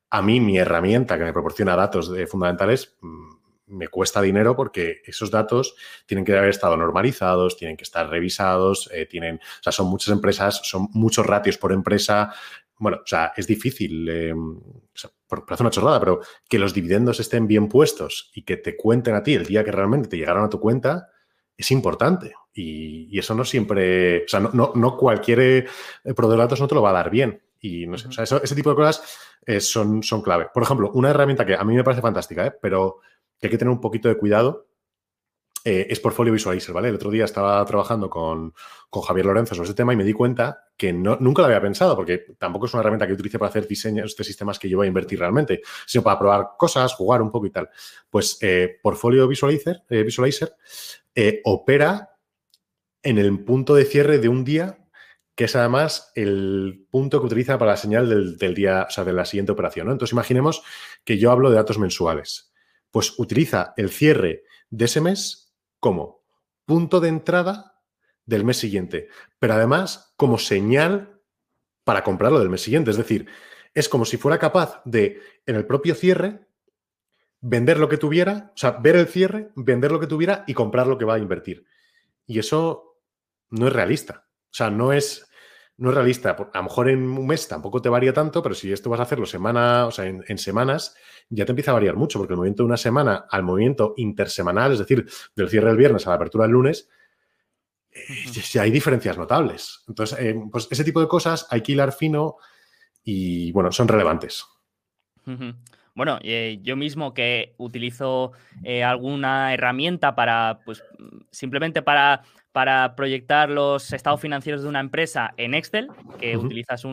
a mí mi herramienta que me proporciona datos de fundamentales mm, me cuesta dinero porque esos datos tienen que haber estado normalizados, tienen que estar revisados, tienen, o sea, son muchas empresas, son muchos ratios por empresa, bueno, o sea, es difícil, eh, por, hacer una chorrada, pero que los dividendos estén bien puestos y que te cuenten a ti el día que realmente te llegaron a tu cuenta, es importante. Y, eso no siempre, o sea, no, no, cualquier eh, proveedor de datos no te lo va a dar bien. Y no sé, o sea, ese tipo de cosas eh, son, son clave. Por ejemplo, una herramienta que a mí me parece fantástica, pero que hay que tener un poquito de cuidado eh, es Portfolio Visualizer, ¿vale? El otro día estaba trabajando con, Javier Lorenzo sobre este tema y me di cuenta que no, nunca lo había pensado, porque tampoco es una herramienta que utilice para hacer diseños de sistemas que yo voy a invertir realmente, sino para probar cosas, jugar un poco y tal. Pues eh, Portfolio Visualizer, eh, Visualizer opera en el punto de cierre de un día que es además el punto que utiliza para la señal del, del, día, o sea, de la siguiente operación. ¿no? Entonces, imaginemos que yo hablo de datos mensuales Pues utiliza el cierre de ese mes como punto de entrada del mes siguiente, pero además como señal para comprarlo del mes siguiente. Es decir, es como si fuera capaz de, en el propio cierre, vender lo que tuviera, o sea, ver el cierre, vender lo que tuviera y comprar lo que va a invertir. Y eso no es realista. O sea, no es, no es realista. A lo mejor en un mes tampoco te varía tanto, pero si esto vas a hacerlo semana, o sea, en, semanas, ya te empieza a variar mucho, porque el movimiento de una semana al movimiento intersemanal, es decir, del cierre del viernes a la apertura del lunes, eh, hay diferencias notables. Entonces, eh, pues ese tipo de cosas hay que hilar fino y, bueno, son relevantes. Bueno, eh, yo mismo que utilizo eh, alguna herramienta para, pues, simplemente para, para proyectar los estados financieros de una empresa en Excel, que utilizas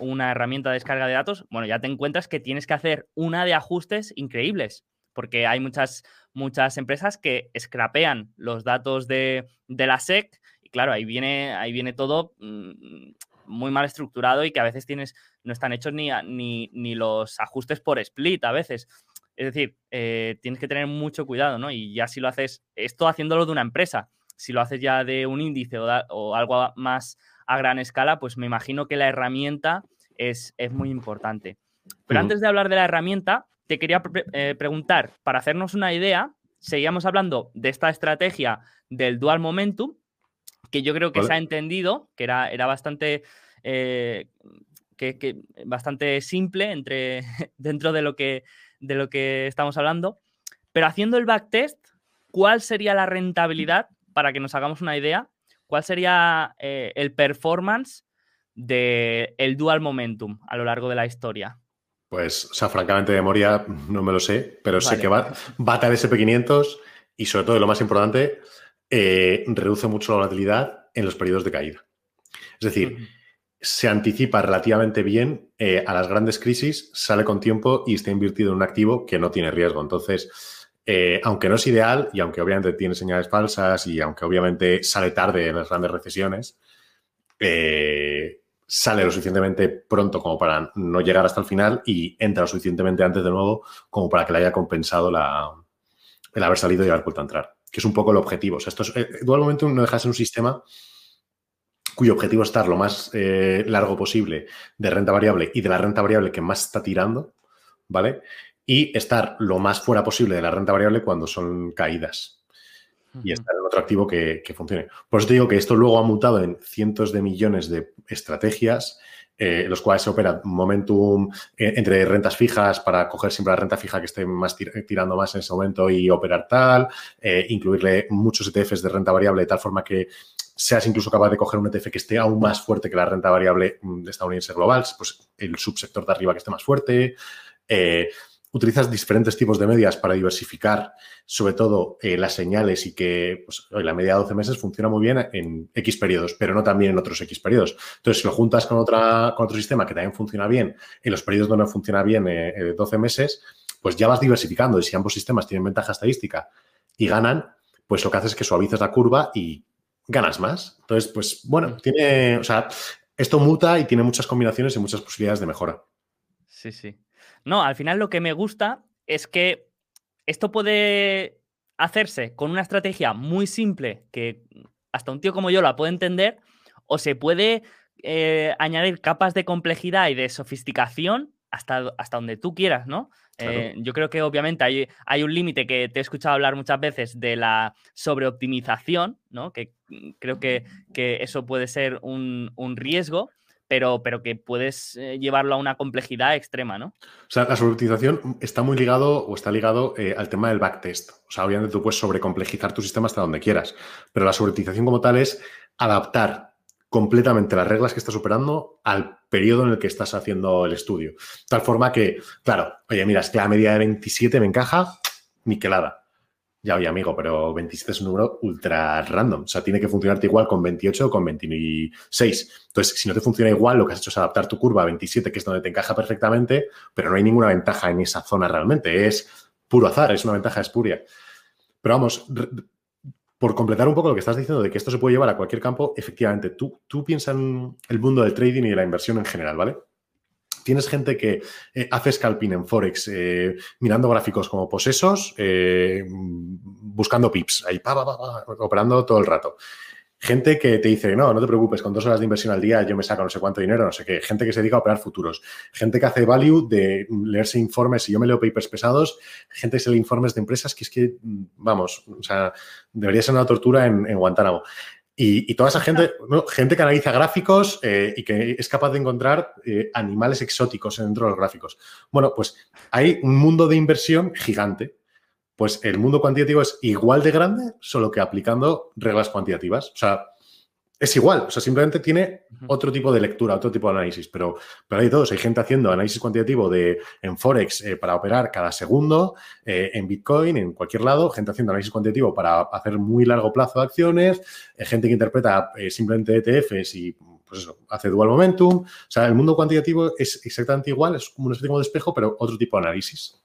una herramienta de descarga de datos, bueno, ya te encuentras que tienes que hacer una de ajustes increíbles, porque hay muchas, muchas empresas que scrapean los datos de, de la SEC y claro, ahí viene, ahí viene todo mm, muy mal estructurado y que a veces tienes, no están hechos ni, ni, ni los ajustes por split a veces. Es decir, eh, tienes que tener mucho cuidado, ¿no? Y ya si lo haces, esto haciéndolo de una empresa, si lo haces ya de un índice o, algo más a gran escala, pues me imagino que la herramienta es, es muy importante. Pero antes de hablar de la herramienta, te quería eh, preguntar, para hacernos una idea, seguíamos hablando de esta estrategia del dual momentum, que yo creo que se ha entendido, que era, era bastante, eh, que, bastante simple entre, dentro de lo, que, de lo que estamos hablando. Pero haciendo el backtest, ¿cuál sería la rentabilidad, para que nos hagamos una idea, cuál sería eh, el performance del el dual momentum a lo largo de la historia? Pues, o sea, francamente de memoria no me lo sé, pero sé que va, bata el SP500 y sobre todo, lo más importante, eh, reduce mucho la volatilidad en los periodos de caída. Es decir, se anticipa relativamente bien eh, a las grandes crisis, sale con tiempo y está invertido en un activo que no tiene riesgo. Entonces, eh, aunque no es ideal y aunque obviamente tiene señales falsas y aunque obviamente sale tarde en las grandes recesiones, sale lo suficientemente pronto como para no llegar hasta el final y entra lo suficientemente antes de nuevo como para que le haya compensado el haber salido y haber vuelto a entrar que es un poco el objetivo. O sea, esto es, eh, no deja de ser un sistema cuyo objetivo es estar lo más eh, largo posible de renta variable y de la renta variable que más está tirando, ¿vale? Y estar lo más fuera posible de la renta variable cuando son caídas. Y estar en otro activo que, que, funcione. Por eso te digo que esto luego ha mutado en cientos de millones de estrategias eh, los cuales se opera momentum eh, entre rentas fijas para coger siempre la renta fija que esté más tirando más en ese momento y operar tal, eh, incluirle muchos ETFs de renta variable de tal forma que seas incluso capaz de coger un ETF que esté aún más fuerte que la renta variable mm, de estadounidense global, pues el subsector de arriba que esté más fuerte utilizas diferentes tipos de medias para diversificar, sobre todo eh, las señales y que pues, la media de 12 meses funciona muy bien en X periodos, pero no también en otros X periodos. Entonces, si lo juntas con, otra, con otro sistema que también funciona bien en los periodos donde no funciona bien eh, 12 eh, meses, pues ya vas diversificando y si ambos sistemas tienen ventaja estadística y ganan, pues lo que haces es que suavizas la curva y ganas más. Entonces, pues bueno, tiene, o sea, esto muta y tiene muchas combinaciones y muchas posibilidades de mejora. Sí, sí. No, al final lo que me gusta es que esto puede hacerse con una estrategia muy simple que hasta un tío como yo la puede entender, o se puede eh, añadir capas de complejidad y de sofisticación hasta, hasta donde tú quieras, ¿no? Eh, yo creo que obviamente hay, hay un límite que te he escuchado hablar muchas veces de la sobreoptimización, ¿no? Que mm, creo que, que eso puede ser un, un riesgo pero, pero que puedes eh, llevarlo a una complejidad extrema, ¿no? O sea, la sobreutilización está muy ligado o está ligado eh, al tema del backtest. O sea, obviamente tú puedes sobrecomplejizar tu sistema hasta donde quieras, pero la sobreutilización como tal es adaptar completamente las reglas que estás operando al periodo en el que estás haciendo el estudio. Tal forma que, claro, oye, mira, es que la media de 27 me encaja, niquelada ya, oye, amigo, pero 27 es un número ultra random. O sea, tiene que funcionarte igual con 28 o con 26. Entonces, si no te funciona igual, lo que has hecho es adaptar tu curva a 27, que es donde te encaja perfectamente, pero no hay ninguna ventaja en esa zona realmente. Es puro azar, es una ventaja espuria. Pero vamos, por completar un poco lo que estás diciendo de que esto se puede llevar a cualquier campo, efectivamente, tú, tú piensas en el mundo del trading y de la inversión en general, ¿vale? Tienes gente que eh, hace scalping en Forex, eh, mirando gráficos como posesos, eh, buscando pips, ahí pa, operando todo el rato. Gente que te dice, no, no te preocupes, con dos horas de inversión al día yo me saco no sé cuánto dinero, no sé qué. Gente que se dedica a operar futuros. Gente que hace value de leerse informes. Si yo me leo papers pesados, gente que se lee informes de empresas que es que, vamos, o sea, debería ser una tortura en Guantánamo. Y, toda esa gente, gente que analiza gráficos eh, y que es capaz de encontrar eh, animales exóticos dentro de los gráficos. Bueno, pues hay un mundo de inversión gigante. Pues el mundo cuantitativo es igual de grande, solo que aplicando reglas cuantitativas. O sea, es igual, o sea, simplemente tiene otro tipo de lectura, otro tipo de análisis, pero, pero hay todos, hay gente haciendo análisis cuantitativo de, en Forex eh, para operar cada segundo, eh, en Bitcoin, en cualquier lado, gente haciendo análisis cuantitativo para hacer muy largo plazo de acciones, eh, gente que interpreta simplemente ETFs y pues eso, hace dual momentum, o sea, el mundo cuantitativo es exactamente igual, es como un especie de espejo, pero otro tipo de análisis.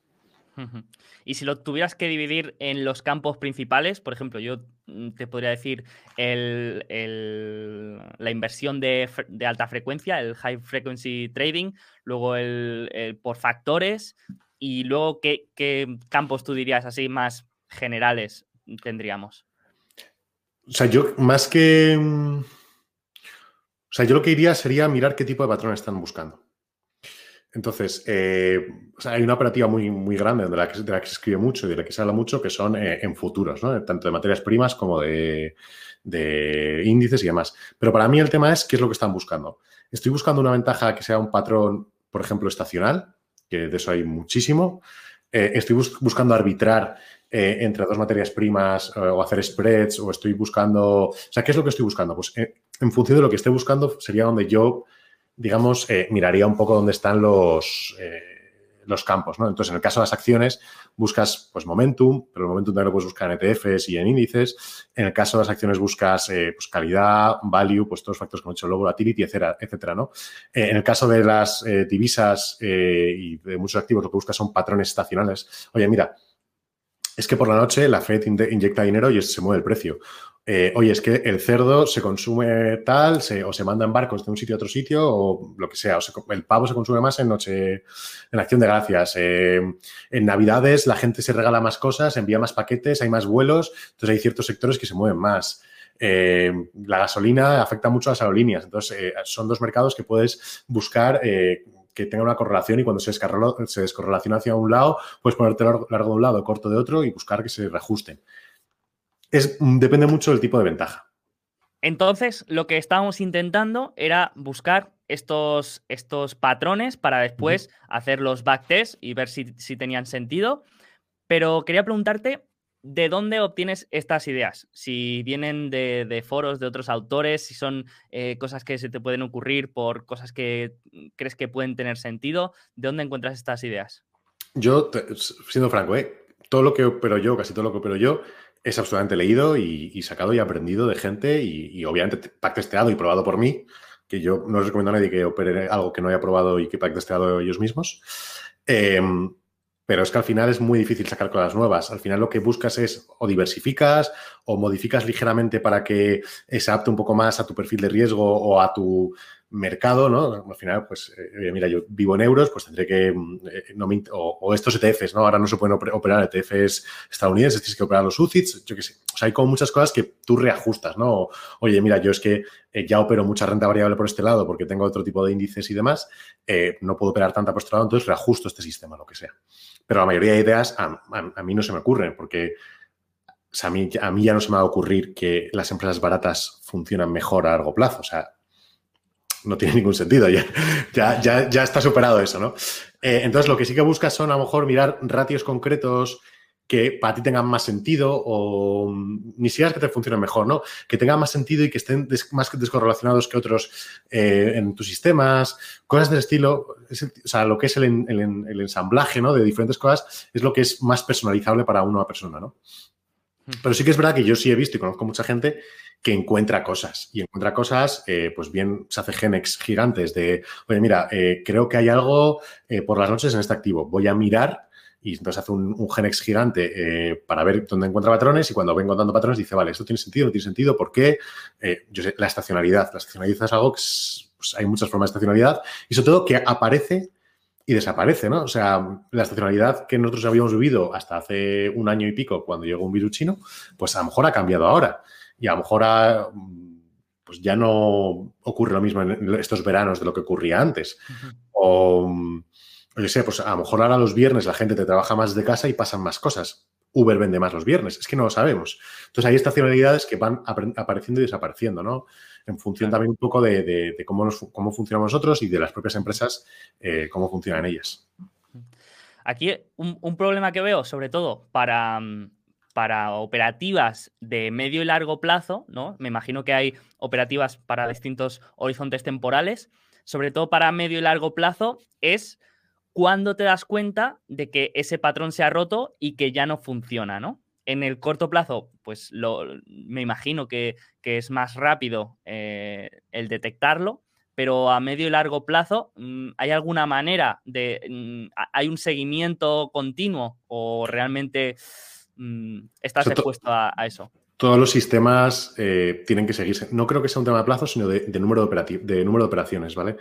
Y si lo tuvieras que dividir en los campos principales, por ejemplo, yo te podría decir la inversión de, alta frecuencia, el high frequency trading, luego el, por factores y luego ¿qué, campos tú dirías así más generales tendríamos. O sea, yo más que... Mm, o sea, yo lo que iría sería mirar qué tipo de patrón están buscando. Entonces, eh, hay una operativa muy, muy grande de la, que, se escribe mucho y de la que se habla mucho, que son eh, en futuros, ¿no? tanto de materias primas como de, índices y demás. Pero para mí el tema es qué es lo que están buscando. Estoy buscando una ventaja que sea un patrón, por ejemplo, estacional, que de eso hay muchísimo. Eh, estoy buscando arbitrar entre dos materias primas o hacer spreads o estoy buscando... O sea, ¿qué es lo que estoy buscando? Pues en función de lo que esté buscando sería donde yo digamos, eh, miraría un poco dónde están los, eh, los campos, ¿no? Entonces, en el caso de las acciones, buscas, pues, momentum, pero el momentum también lo puedes buscar en ETFs y en índices. En el caso de las acciones buscas, eh, pues, calidad, value, pues, todos los factores como he dicho, low volatility, etcétera, etcétera, ¿no? en el caso de las divisas y de muchos activos, lo que buscas son patrones estacionales. Oye, mira, es que por la noche la Fed inyecta dinero y se mueve el precio. Eh, oye, es que el cerdo se consume tal, o se manda en barcos de un sitio a otro sitio, o lo que sea. O el pavo se consume más en noche, en acción de gracias. Eh, en Navidades la gente se regala más cosas, envía más paquetes, hay más vuelos, entonces hay ciertos sectores que se mueven más. Eh, la gasolina afecta mucho a las aerolíneas, entonces son dos mercados que puedes buscar que tengan una correlación y cuando se, se descorrelaciona hacia un lado, puedes ponerte largo de un lado, corto de otro y buscar que se reajusten es, mm, depende mucho del tipo de ventaja. Entonces, lo que estábamos intentando era buscar estos, estos patrones para después hacer los backtests y ver si, tenían sentido. Pero quería preguntarte, ¿de dónde obtienes estas ideas? Si vienen de, foros de otros autores, si son eh, cosas que se te pueden ocurrir por cosas que crees que pueden tener sentido, ¿de dónde encuentras estas ideas? Yo, siendo franco, ¿eh? todo lo que opero yo, casi todo lo que opero yo, es absolutamente leído y, sacado y aprendido de gente y, obviamente pack testeado y probado por mí, que yo no les recomiendo a nadie que opere algo que no haya probado y que pack testeado ellos mismos. Em, pero es que al final es muy difícil sacar cosas nuevas. Al final lo que buscas es o diversificas o modificas ligeramente para que se adapte un poco más a tu perfil de riesgo o a tu mercado, ¿no? Al final, pues, eh, mira, yo vivo en euros, pues tendré que, mm, eh, o, estos ETFs, ¿no? Ahora no se pueden operar ETFs estadounidenses, tienes que operar los UCITS, yo qué sé. O sea, hay como muchas cosas que tú reajustas, ¿no? Oye, mira, yo es que eh, ya opero mucha renta variable por este lado porque tengo otro tipo de índices y demás, no puedo operar tanta por este lado, entonces reajusto este sistema, lo que sea. Pero la mayoría de ideas a, a mí no se me ocurren porque a, mí, a mí ya no se me va a ocurrir que las empresas baratas funcionan mejor a largo plazo. O sea, no tiene ningún sentido, ya, ya, ya, está superado eso, ¿no? Eh, entonces, lo que sí que buscas son a lo mejor mirar ratios concretos que para ti tengan más sentido o ni siquiera que te funcionen mejor, ¿no? Que tengan más sentido y que estén más descorrelacionados que otros eh, en tus sistemas, cosas del estilo, o sea, lo que es el, el, ensamblaje, ¿no? De diferentes cosas es lo que es más personalizable para una persona, ¿no? Pero sí que es verdad que yo sí he visto y conozco mucha gente que encuentra cosas. Y encuentra cosas, eh, pues bien, se hace genex gigantes de, oye, mira, eh, creo que hay algo eh, por las noches en este activo. Voy a mirar y entonces hace un, genex gigante para ver dónde encuentra patrones y cuando vengo dando patrones dice, vale, esto tiene sentido, no tiene sentido, ¿por qué? yo sé, la estacionalidad. La estacionalidad es algo que es pues hay muchas formas de estacionalidad y sobre todo que aparece y desaparece, ¿no? O sea, la estacionalidad que nosotros habíamos vivido hasta hace un año y pico cuando llegó un virus chino, pues a lo mejor ha cambiado ahora. Y a lo mejor pues ya no ocurre lo mismo en estos veranos de lo que ocurría antes. O, yo sé, pues a lo mejor ahora los viernes la gente te trabaja más de casa y pasan más cosas. Uber vende más los viernes, es que no lo sabemos. Entonces hay estacionalidades que van apareciendo y desapareciendo, ¿no? en función también un poco de, cómo, cómo funcionamos nosotros y de las propias empresas, eh, cómo funcionan ellas. Aquí un, problema que veo, sobre todo para, mm, para operativas de medio y largo plazo, ¿no? Me imagino que hay operativas para distintos horizontes temporales, sobre todo para medio y largo plazo, es cuando te das cuenta de que ese patrón se ha roto y que ya no funciona, ¿no? En el corto plazo, pues lo, me imagino que, es más rápido eh, el detectarlo, pero a medio y largo plazo, mm, ¿hay alguna manera de... Mm, ¿Hay un seguimiento continuo o realmente mm, estás expuesto a, eso? todos los sistemas eh, tienen que seguirse. No creo que sea un tema de plazo, sino de, número, de, de número de operaciones, ¿vale?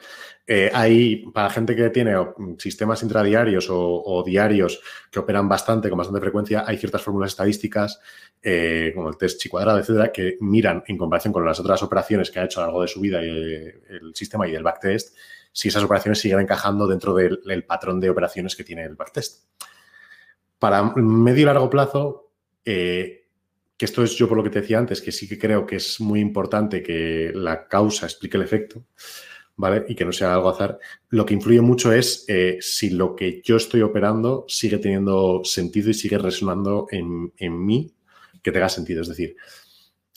Eh, hay, para gente que tiene sistemas intradiarios o, diarios que operan bastante, con bastante frecuencia, hay ciertas fórmulas estadísticas, eh, como el test chi cuadrado, etcétera, que miran en comparación con las otras operaciones que ha hecho a lo largo de su vida el sistema y del backtest, si esas operaciones siguen encajando dentro del, del patrón de operaciones que tiene el backtest. Para medio y largo plazo, que esto es yo por lo que te decía antes, que sí que creo que es muy importante que la causa explique el efecto, ¿vale? Y que no sea algo azar. Lo que influye mucho es eh, si lo que yo estoy operando sigue teniendo sentido y sigue resonando en, mí, que tenga sentido. Es decir,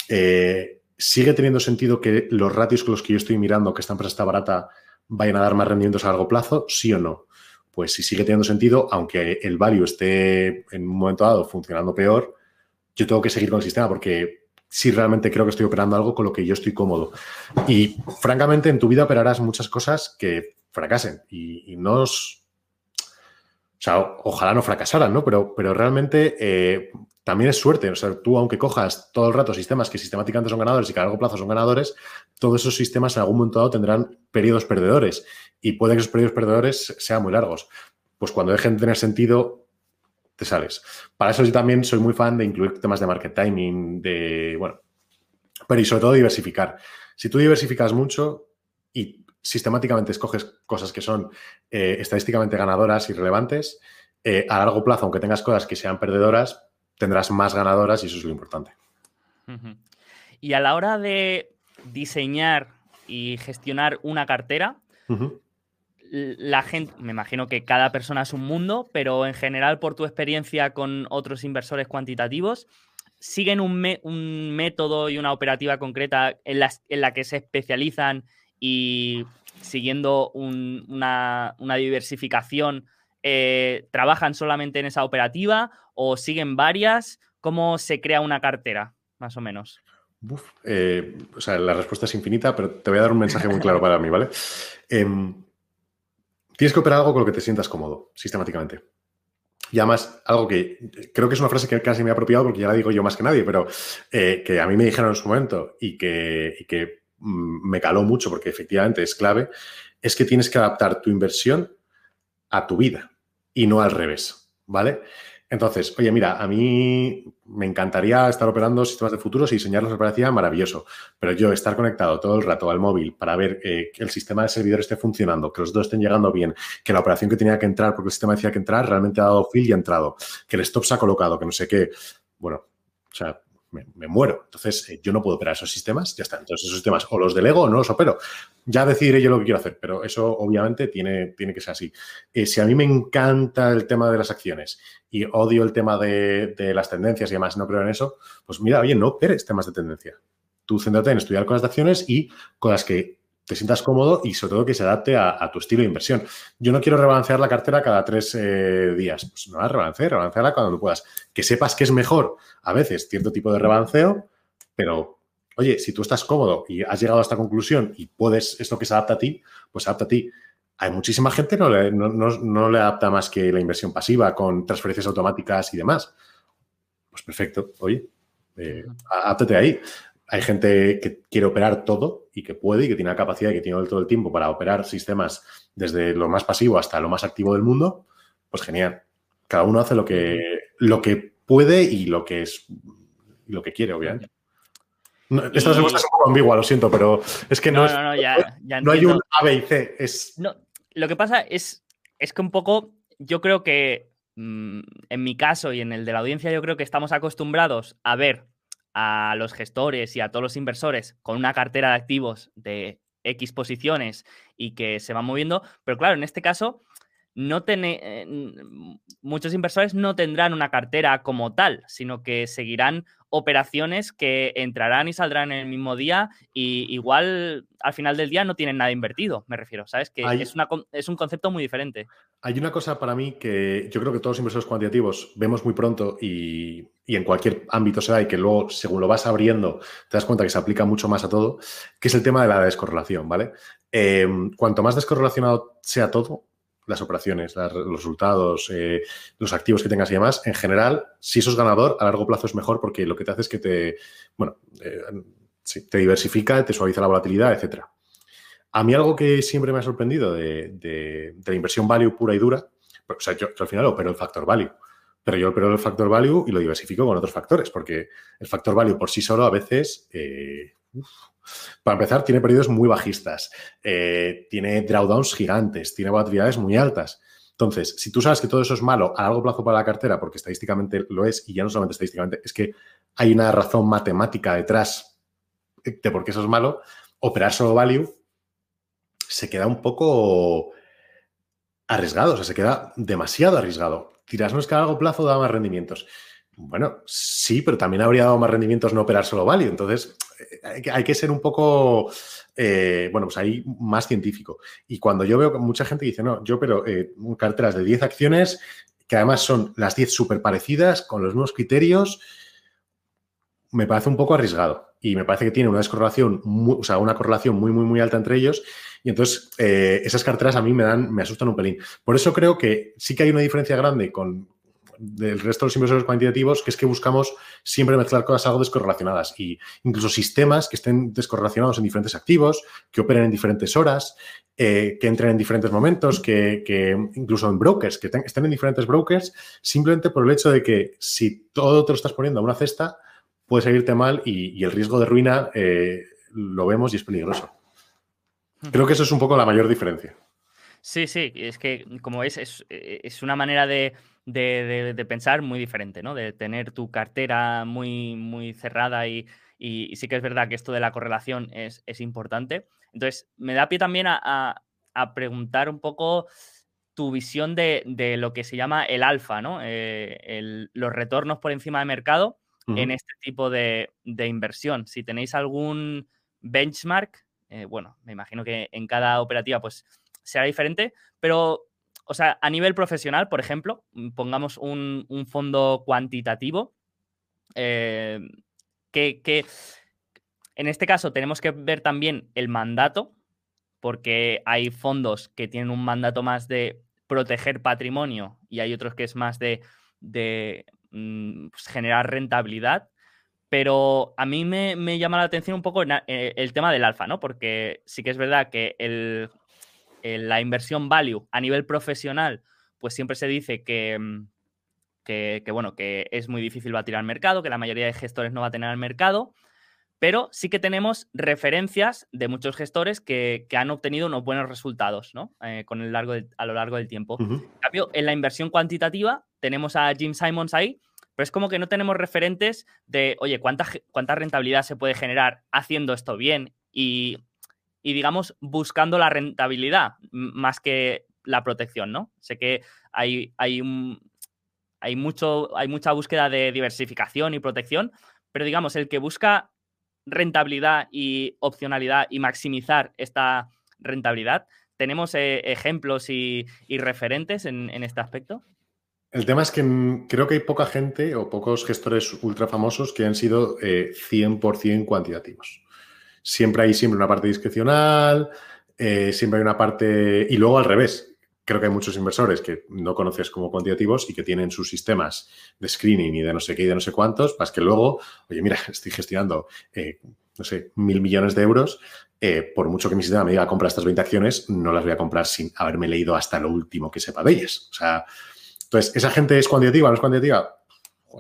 eh, sigue teniendo sentido que los ratios con los que yo estoy mirando que esta empresa está barata vayan a dar más rendimientos a largo plazo, sí o no. Pues si sigue teniendo sentido, aunque el value esté en un momento dado funcionando peor, yo tengo que seguir con el sistema porque si realmente creo que estoy operando algo con lo que yo estoy cómodo. Y francamente, en tu vida operarás muchas cosas que fracasen y, no os... O sea, ojalá no fracasaran, ¿no? Pero, pero realmente eh, también es suerte. O sea, tú, aunque cojas todo el rato sistemas que sistemáticamente son ganadores y que a largo plazo son ganadores, todos esos sistemas en algún momento dado tendrán periodos perdedores. Y puede que esos periodos perdedores sean muy largos. Pues cuando dejen de tener sentido, te sales. Para eso yo también soy muy fan de incluir temas de market timing, de, bueno, pero y sobre todo diversificar. Si tú diversificas mucho y sistemáticamente escoges cosas que son eh, estadísticamente ganadoras y relevantes, eh, a largo plazo, aunque tengas cosas que sean perdedoras, tendrás más ganadoras y eso es lo importante. Y a la hora de diseñar y gestionar una cartera, la gente, me imagino que cada persona es un mundo, pero en general por tu experiencia con otros inversores cuantitativos, ¿siguen un, método y una operativa concreta en, la que se especializan y siguiendo una, diversificación, eh, trabajan solamente en esa operativa o siguen varias? ¿Cómo se crea una cartera, más o menos? Eh, o sea, la respuesta es infinita, pero te voy a dar un mensaje muy claro para mí, ¿vale? Em, Tienes que operar algo con lo que te sientas cómodo, sistemáticamente. Y además, algo que creo que es una frase que casi me ha apropiado porque ya la digo yo más que nadie, pero eh, que a mí me dijeron en su momento y que, y que mm, me caló mucho porque efectivamente es clave, es que tienes que adaptar tu inversión a tu vida y no al revés, ¿vale? Entonces, oye, mira, a mí me encantaría estar operando sistemas de futuros y diseñarlos me parecía maravilloso, pero yo estar conectado todo el rato al móvil para ver eh, que el sistema de servidor esté funcionando, que los dos estén llegando bien, que la operación que tenía que entrar porque el sistema decía que entrar realmente ha dado fill y ha entrado, que el stop se ha colocado, que no sé qué. Bueno, o sea, me, muero. Entonces, eh, yo no puedo operar esos sistemas, ya está. Entonces, esos sistemas o los delego o no los opero. Ya decidiré yo lo que quiero hacer, pero eso obviamente tiene, tiene que ser así. Eh, si a mí me encanta el tema de las acciones y odio el tema de, las tendencias y demás, no creo en eso, pues mira, oye, no operes temas de tendencia. Tú céntrate en estudiar cosas de acciones y con las que te sientas cómodo y sobre todo que se adapte a, tu estilo de inversión. Yo no quiero rebalancear la cartera cada tres eh, días. Pues no la rebalancearla cuando puedas. Que sepas que es mejor a veces cierto tipo de rebalanceo, pero oye, si tú estás cómodo y has llegado a esta conclusión y puedes, es lo que se adapta a ti, pues adapta a ti. Hay muchísima gente no le, no, le adapta más que la inversión pasiva con transferencias automáticas y demás. Pues perfecto, oye, eh, ahí hay gente que quiere operar todo y que puede y que tiene la capacidad y que tiene todo el tiempo para operar sistemas desde lo más pasivo hasta lo más activo del mundo, pues genial. Cada uno hace lo que, lo que puede y lo que es lo que quiere, obviamente. esta respuesta es un poco ambigua, lo siento, pero es que no, no, no hay un A, B y C. Es... No, lo que pasa es, es que un poco, yo creo que mm, en mi caso y en el de la audiencia, yo creo que estamos acostumbrados a ver a los gestores y a todos los inversores con una cartera de activos de X posiciones y que se van moviendo, pero claro, en este caso no eh, muchos inversores no tendrán una cartera como tal, sino que seguirán operaciones que entrarán y saldrán en el mismo día y igual al final del día no tienen nada invertido, me refiero, ¿sabes? Que es, una, es un concepto muy diferente. Hay una cosa para mí que yo creo que todos los inversores cuantitativos vemos muy pronto y, en cualquier ámbito se da y que luego, según lo vas abriendo, te das cuenta que se aplica mucho más a todo, que es el tema de la descorrelación, ¿vale? Eh, cuanto más descorrelacionado sea todo, las operaciones, los resultados, eh, los activos que tengas y demás, en general, si eso es ganador, a largo plazo es mejor porque lo que te hace es que te, bueno, eh, te diversifica, te suaviza la volatilidad, etcétera. A mí algo que siempre me ha sorprendido de, la inversión value pura y dura, o sea, yo, al final opero el factor value, pero yo opero el factor value y lo diversifico con otros factores, porque el factor value por sí solo a veces eh, para empezar, tiene periodos muy bajistas, eh, tiene drawdowns gigantes, tiene volatilidades muy altas. Entonces, si tú sabes que todo eso es malo a largo plazo para la cartera, porque estadísticamente lo es, y ya no solamente estadísticamente, es que hay una razón matemática detrás de por qué eso es malo, operar solo value se queda un poco arriesgado, o sea, se queda demasiado arriesgado. Tiras, no es que a largo plazo da más rendimientos. Bueno, sí, pero también habría dado más rendimientos no operar solo value. Entonces, hay que, ser un poco, eh, bueno, pues ahí más científico. Y cuando yo veo mucha gente dice, no, yo pero eh, carteras de 10 acciones, que además son las 10 súper parecidas, con los mismos criterios, me parece un poco arriesgado. Y me parece que tiene una descorrelación, o sea, una correlación muy, muy, muy alta entre ellos. Y entonces eh, esas carteras a mí me dan, me asustan un pelín. Por eso creo que sí que hay una diferencia grande con, del resto de los inversores cuantitativos, que es que buscamos siempre mezclar cosas algo descorrelacionadas y incluso sistemas que estén descorrelacionados en diferentes activos, que operen en diferentes horas, eh, que entren en diferentes momentos, que, incluso en brokers, que estén en diferentes brokers, simplemente por el hecho de que si todo te lo estás poniendo a una cesta, puede salirte mal y, el riesgo de ruina eh, lo vemos y es peligroso. Creo que eso es un poco la mayor diferencia. Sí, sí, es que como es, es una manera de, de, pensar muy diferente, ¿no? De tener tu cartera muy, muy cerrada y, sí que es verdad que esto de la correlación es, importante. Entonces, me da pie también a, preguntar un poco tu visión de, lo que se llama el alfa, ¿no? Eh, los retornos por encima de mercado en este tipo de, inversión. Si tenéis algún benchmark, eh, bueno, me imagino que en cada operativa pues será diferente, pero o sea, a nivel profesional, por ejemplo, mm, pongamos un, fondo cuantitativo, eh, que, en este caso tenemos que ver también el mandato, porque hay fondos que tienen un mandato más de proteger patrimonio y hay otros que es más de, mm, pues, generar rentabilidad. Pero a mí me, llama la atención un poco eh, el tema del alfa, ¿no? Porque sí que es verdad que el, eh, la inversión value a nivel profesional, pues siempre se dice mm, que, que, bueno, que es muy difícil batir al mercado, que la mayoría de gestores no va a tener al mercado, pero sí que tenemos referencias de muchos gestores que, han obtenido unos buenos resultados ¿no? Eh, con el largo a lo largo del tiempo. En cambio, en la inversión cuantitativa tenemos a Jim Simons ahí, pero es como que no tenemos referentes de, oye, ¿cuánta, cuánta rentabilidad se puede generar haciendo esto bien y y digamos buscando la rentabilidad más que la protección, ¿no? Sé que hay, hay, hay, mucho, hay mucha búsqueda de diversificación y protección, pero digamos, el que busca rentabilidad y opcionalidad y maximizar esta rentabilidad, ¿tenemos eh, ejemplos y, referentes en, este aspecto? El tema es que creo que hay poca gente o pocos gestores ultra famosos que han sido 100% eh, cuantitativos siempre hay siempre una parte discrecional, eh, siempre hay una parte... Y luego al revés. Creo que hay muchos inversores que no conoces como cuantitativos y que tienen sus sistemas de screening y de no sé qué y de no sé cuántos, para que luego, oye, mira, estoy gestionando eh, no sé, mil millones de euros, eh, por mucho que mi sistema me diga compra estas 20 acciones, no las voy a comprar sin haberme leído hasta lo último que sepa de ellas. O sea, entonces, ¿esa gente es cuantitativa no es cuantitativa?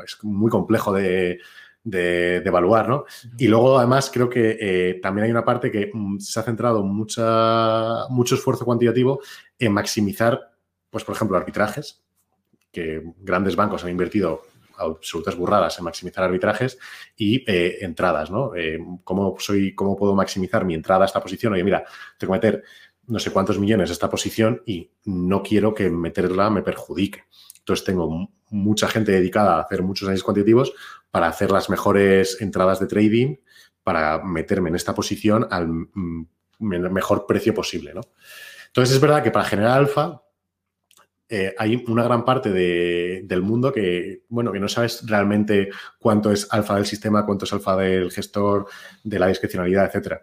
es muy complejo de, evaluar, ¿no? Y luego, además, creo que eh, también hay una parte que mm, se ha centrado mucha, mucho esfuerzo cuantitativo en maximizar, pues, por ejemplo, arbitrajes, que grandes bancos han invertido absolutas burradas en maximizar arbitrajes y eh, entradas, ¿no? Eh, ¿cómo, soy, ¿Cómo puedo maximizar mi entrada a esta posición? Oye, mira, tengo que meter no sé cuántos millones a esta posición y no quiero que meterla me perjudique. Entonces tengo mucha gente dedicada a hacer muchos análisis cuantitativos para hacer las mejores entradas de trading, para meterme en esta posición al mejor precio posible, ¿no? Entonces es verdad que para generar alfa eh, hay una gran parte del mundo que, bueno, que no sabes realmente cuánto es alfa del sistema, cuánto es alfa del gestor, de la discrecionalidad, etc.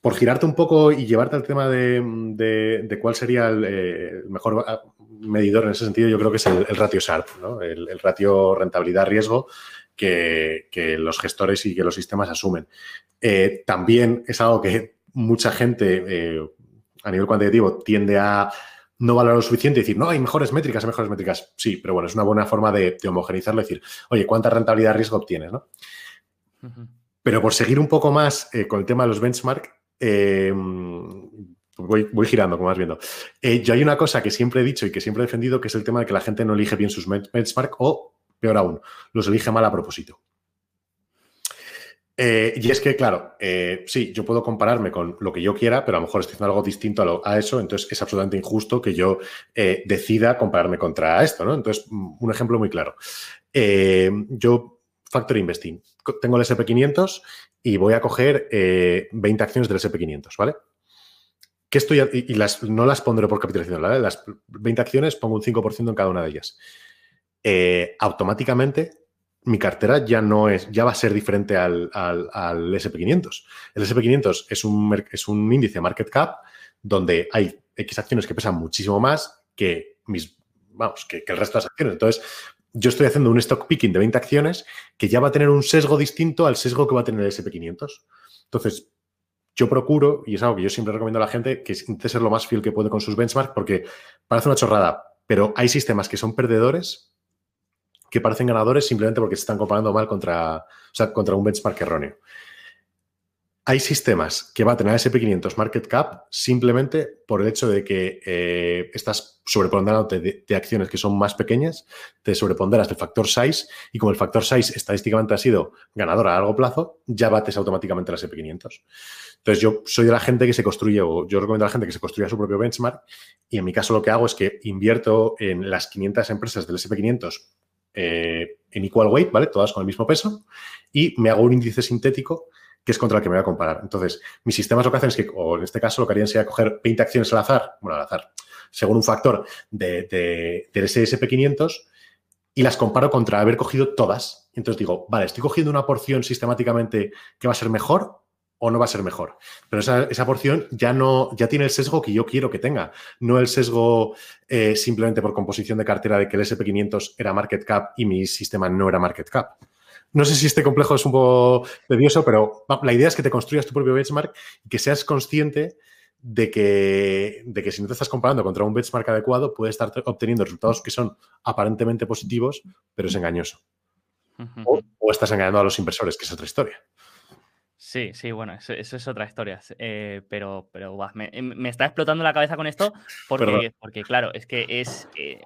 por girarte un poco y llevarte al tema de, cuál sería eh, el, mejor medidor en ese sentido, yo creo que es el, ratio SARP, el, ratio rentabilidad-riesgo que, los gestores y que los sistemas asumen. también es algo que mucha gente a nivel cuantitativo tiende a no valorar lo suficiente y decir, no, hay mejores métricas, hay mejores métricas. Sí, pero bueno, es una buena forma de, homogenizarlo y decir, oye, ¿cuánta rentabilidad riesgo obtienes? ¿no? Pero por seguir un poco más eh, con el tema de los benchmark, eh, voy, girando, como vas viendo. Eh, yo hay una cosa que siempre he dicho y que siempre he defendido, que es el tema de que la gente no elige bien sus benchmark o, peor aún, los elige mal a propósito. Eh, y es que, claro, sí, yo puedo compararme con lo que yo quiera, pero a lo mejor estoy haciendo algo distinto a, eso, entonces es absolutamente injusto que yo decida compararme contra esto, ¿no? Entonces, un ejemplo muy claro. yo, Factor Investing, tengo el SP500 y voy a coger 20 acciones del SP500, ¿vale? ¿Qué estoy, y, las, no las pondré por capitalización, ¿vale? Las 20 acciones pongo un 5% en cada una de ellas. automáticamente mi cartera ya no es, ya va a ser diferente al, SP500. El SP500 es un, es un índice market cap donde hay X acciones que pesan muchísimo más que mis, vamos, que, el resto de las acciones. Entonces, yo estoy haciendo un stock picking de 20 acciones que ya va a tener un sesgo distinto al sesgo que va a tener el SP500. Entonces, yo procuro, y es algo que yo siempre recomiendo a la gente, que intente ser lo más fiel que puede con sus benchmarks, porque parece una chorrada, pero hay sistemas que son perdedores que parecen ganadores simplemente porque se están comparando mal contra, contra un benchmark erróneo. Hay sistemas que baten a SP500 Market Cap simplemente por el hecho de que eh, estás sobreponderándote de, acciones que son más pequeñas, te sobreponderas del factor size y como el factor size estadísticamente ha sido ganador a largo plazo, ya bates automáticamente las SP500. Entonces yo soy de la gente que se construye, o yo recomiendo a la gente que se construya su propio benchmark y en mi caso lo que hago es que invierto en las 500 empresas del SP500 eh, en equal weight, ¿vale? Todas con el mismo peso, y me hago un índice sintético que es contra el que me voy a comparar. Entonces, mis sistemas lo que hacen es que, o en este caso, lo que harían sería coger 20 acciones al azar, bueno, al azar, según un factor de, de, del SSP500, y las comparo contra haber cogido todas. Entonces digo, vale, estoy cogiendo una porción sistemáticamente que va a ser mejor o no va a ser mejor. Pero esa, porción ya no, ya tiene el sesgo que yo quiero que tenga, no el sesgo eh, simplemente por composición de cartera de que el SP500 era market cap y mi sistema no era market cap. No sé si este complejo es un poco tedioso, pero la idea es que te construyas tu propio benchmark y que seas consciente de que, de que si no te estás comparando contra un benchmark adecuado, puedes estar obteniendo resultados que son aparentemente positivos, pero es engañoso. o estás engañando a los inversores, que es otra historia. Sí, sí, bueno, eso, es otra historia. Eh, pero, pero em, me, está explotando la cabeza con esto porque, porque claro, es que es, eh,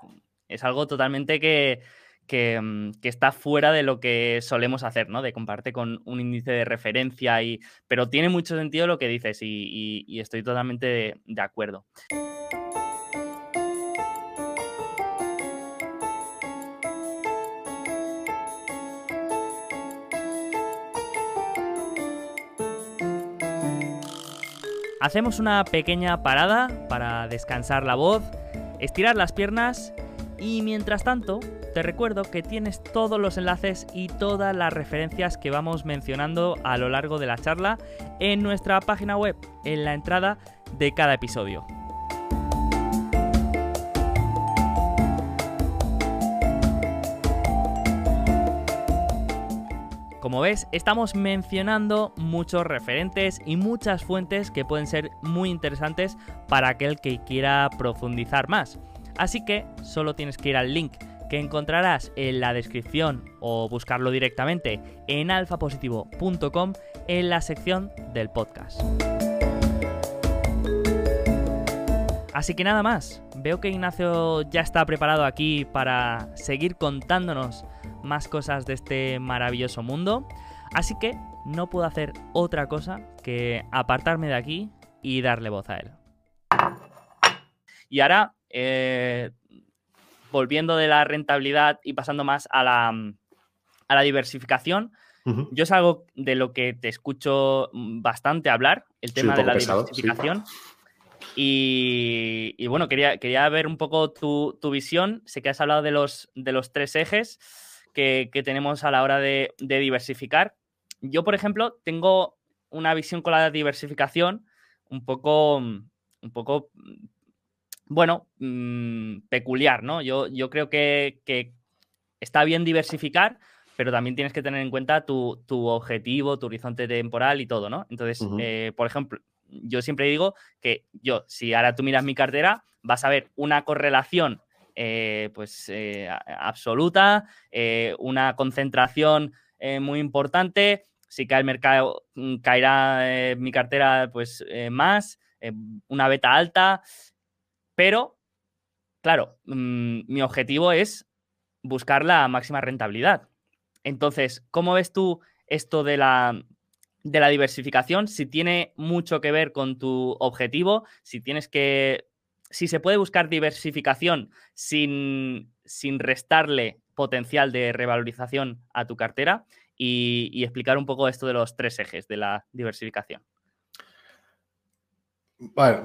es algo totalmente que, mm, que, está fuera de lo que solemos hacer, ¿no? De compartir con un índice de referencia, y, pero tiene mucho sentido lo que dices y, estoy totalmente de acuerdo. Hacemos una pequeña parada para descansar la voz, estirar las piernas y mientras tanto te recuerdo que tienes todos los enlaces y todas las referencias que vamos mencionando a lo largo de la charla en nuestra página web, en la entrada de cada episodio. Como ves, estamos mencionando muchos referentes y muchas fuentes que pueden ser muy interesantes para aquel que quiera profundizar más. Así que solo tienes que ir al link que encontrarás en la descripción o buscarlo directamente en alfapositivo.com en la sección del podcast. Así que nada más, veo que Ignacio ya está preparado aquí para seguir contándonos más cosas de este maravilloso mundo, así que no puedo hacer otra cosa que apartarme de aquí y darle voz a él. Y ahora, eh, volviendo de la rentabilidad y pasando más a la, diversificación, yo es algo de lo que te escucho bastante hablar, el tema de la diversificación. Y, bueno, quería, quería ver un poco tu, visión. Sé que has hablado de los, de los tres ejes que, tenemos a la hora de, diversificar. Yo, por ejemplo, tengo una visión con la diversificación un poco, un poco bueno, mm, peculiar, ¿no? Yo, yo creo que, está bien diversificar, pero también tienes que tener en cuenta tu, objetivo, tu horizonte temporal y todo, ¿no? Entonces, eh, por ejemplo, yo siempre digo que yo, si ahora tú miras mi cartera, vas a ver una correlación eh, pues eh, absoluta, una concentración muy importante. Si cae el mercado, mm, caerá mi cartera pues más, una beta alta. Pero, claro, mm, mi objetivo es buscar la máxima rentabilidad. Entonces, ¿cómo ves tú esto de la, de la diversificación? Si tiene mucho que ver con tu objetivo, si tienes que. Si se puede buscar diversificación sin, sin restarle potencial de revalorización a tu cartera y, y explicar un poco esto de los tres ejes de la diversificación. Vale,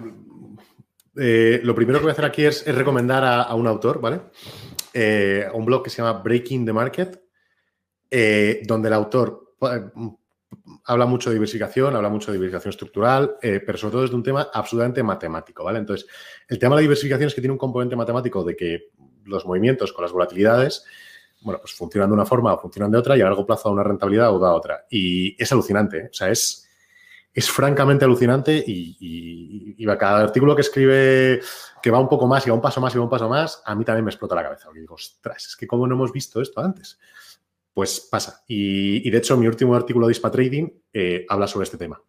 eh, lo primero que voy a hacer aquí es, recomendar a, un autor, ¿vale? Eh, un blog que se llama Breaking the Market, eh, donde el autor habla mucho de diversificación, habla mucho de diversificación estructural, pero sobre todo es de un tema absolutamente matemático, ¿vale? Entonces, el tema de la diversificación es que tiene un componente matemático de que los movimientos con las volatilidades, bueno, pues funcionan de una forma o funcionan de otra y a largo plazo da una rentabilidad o da otra. Y es alucinante, o sea, es es francamente alucinante y, cada artículo que escribe que va un poco más y va un paso más y va un paso más, a mí también me explota la cabeza. Porque digo, ostras, es que cómo no hemos visto esto antes. Pues pasa. Y, de hecho, mi último artículo de ISPA Trading eh, habla sobre este tema.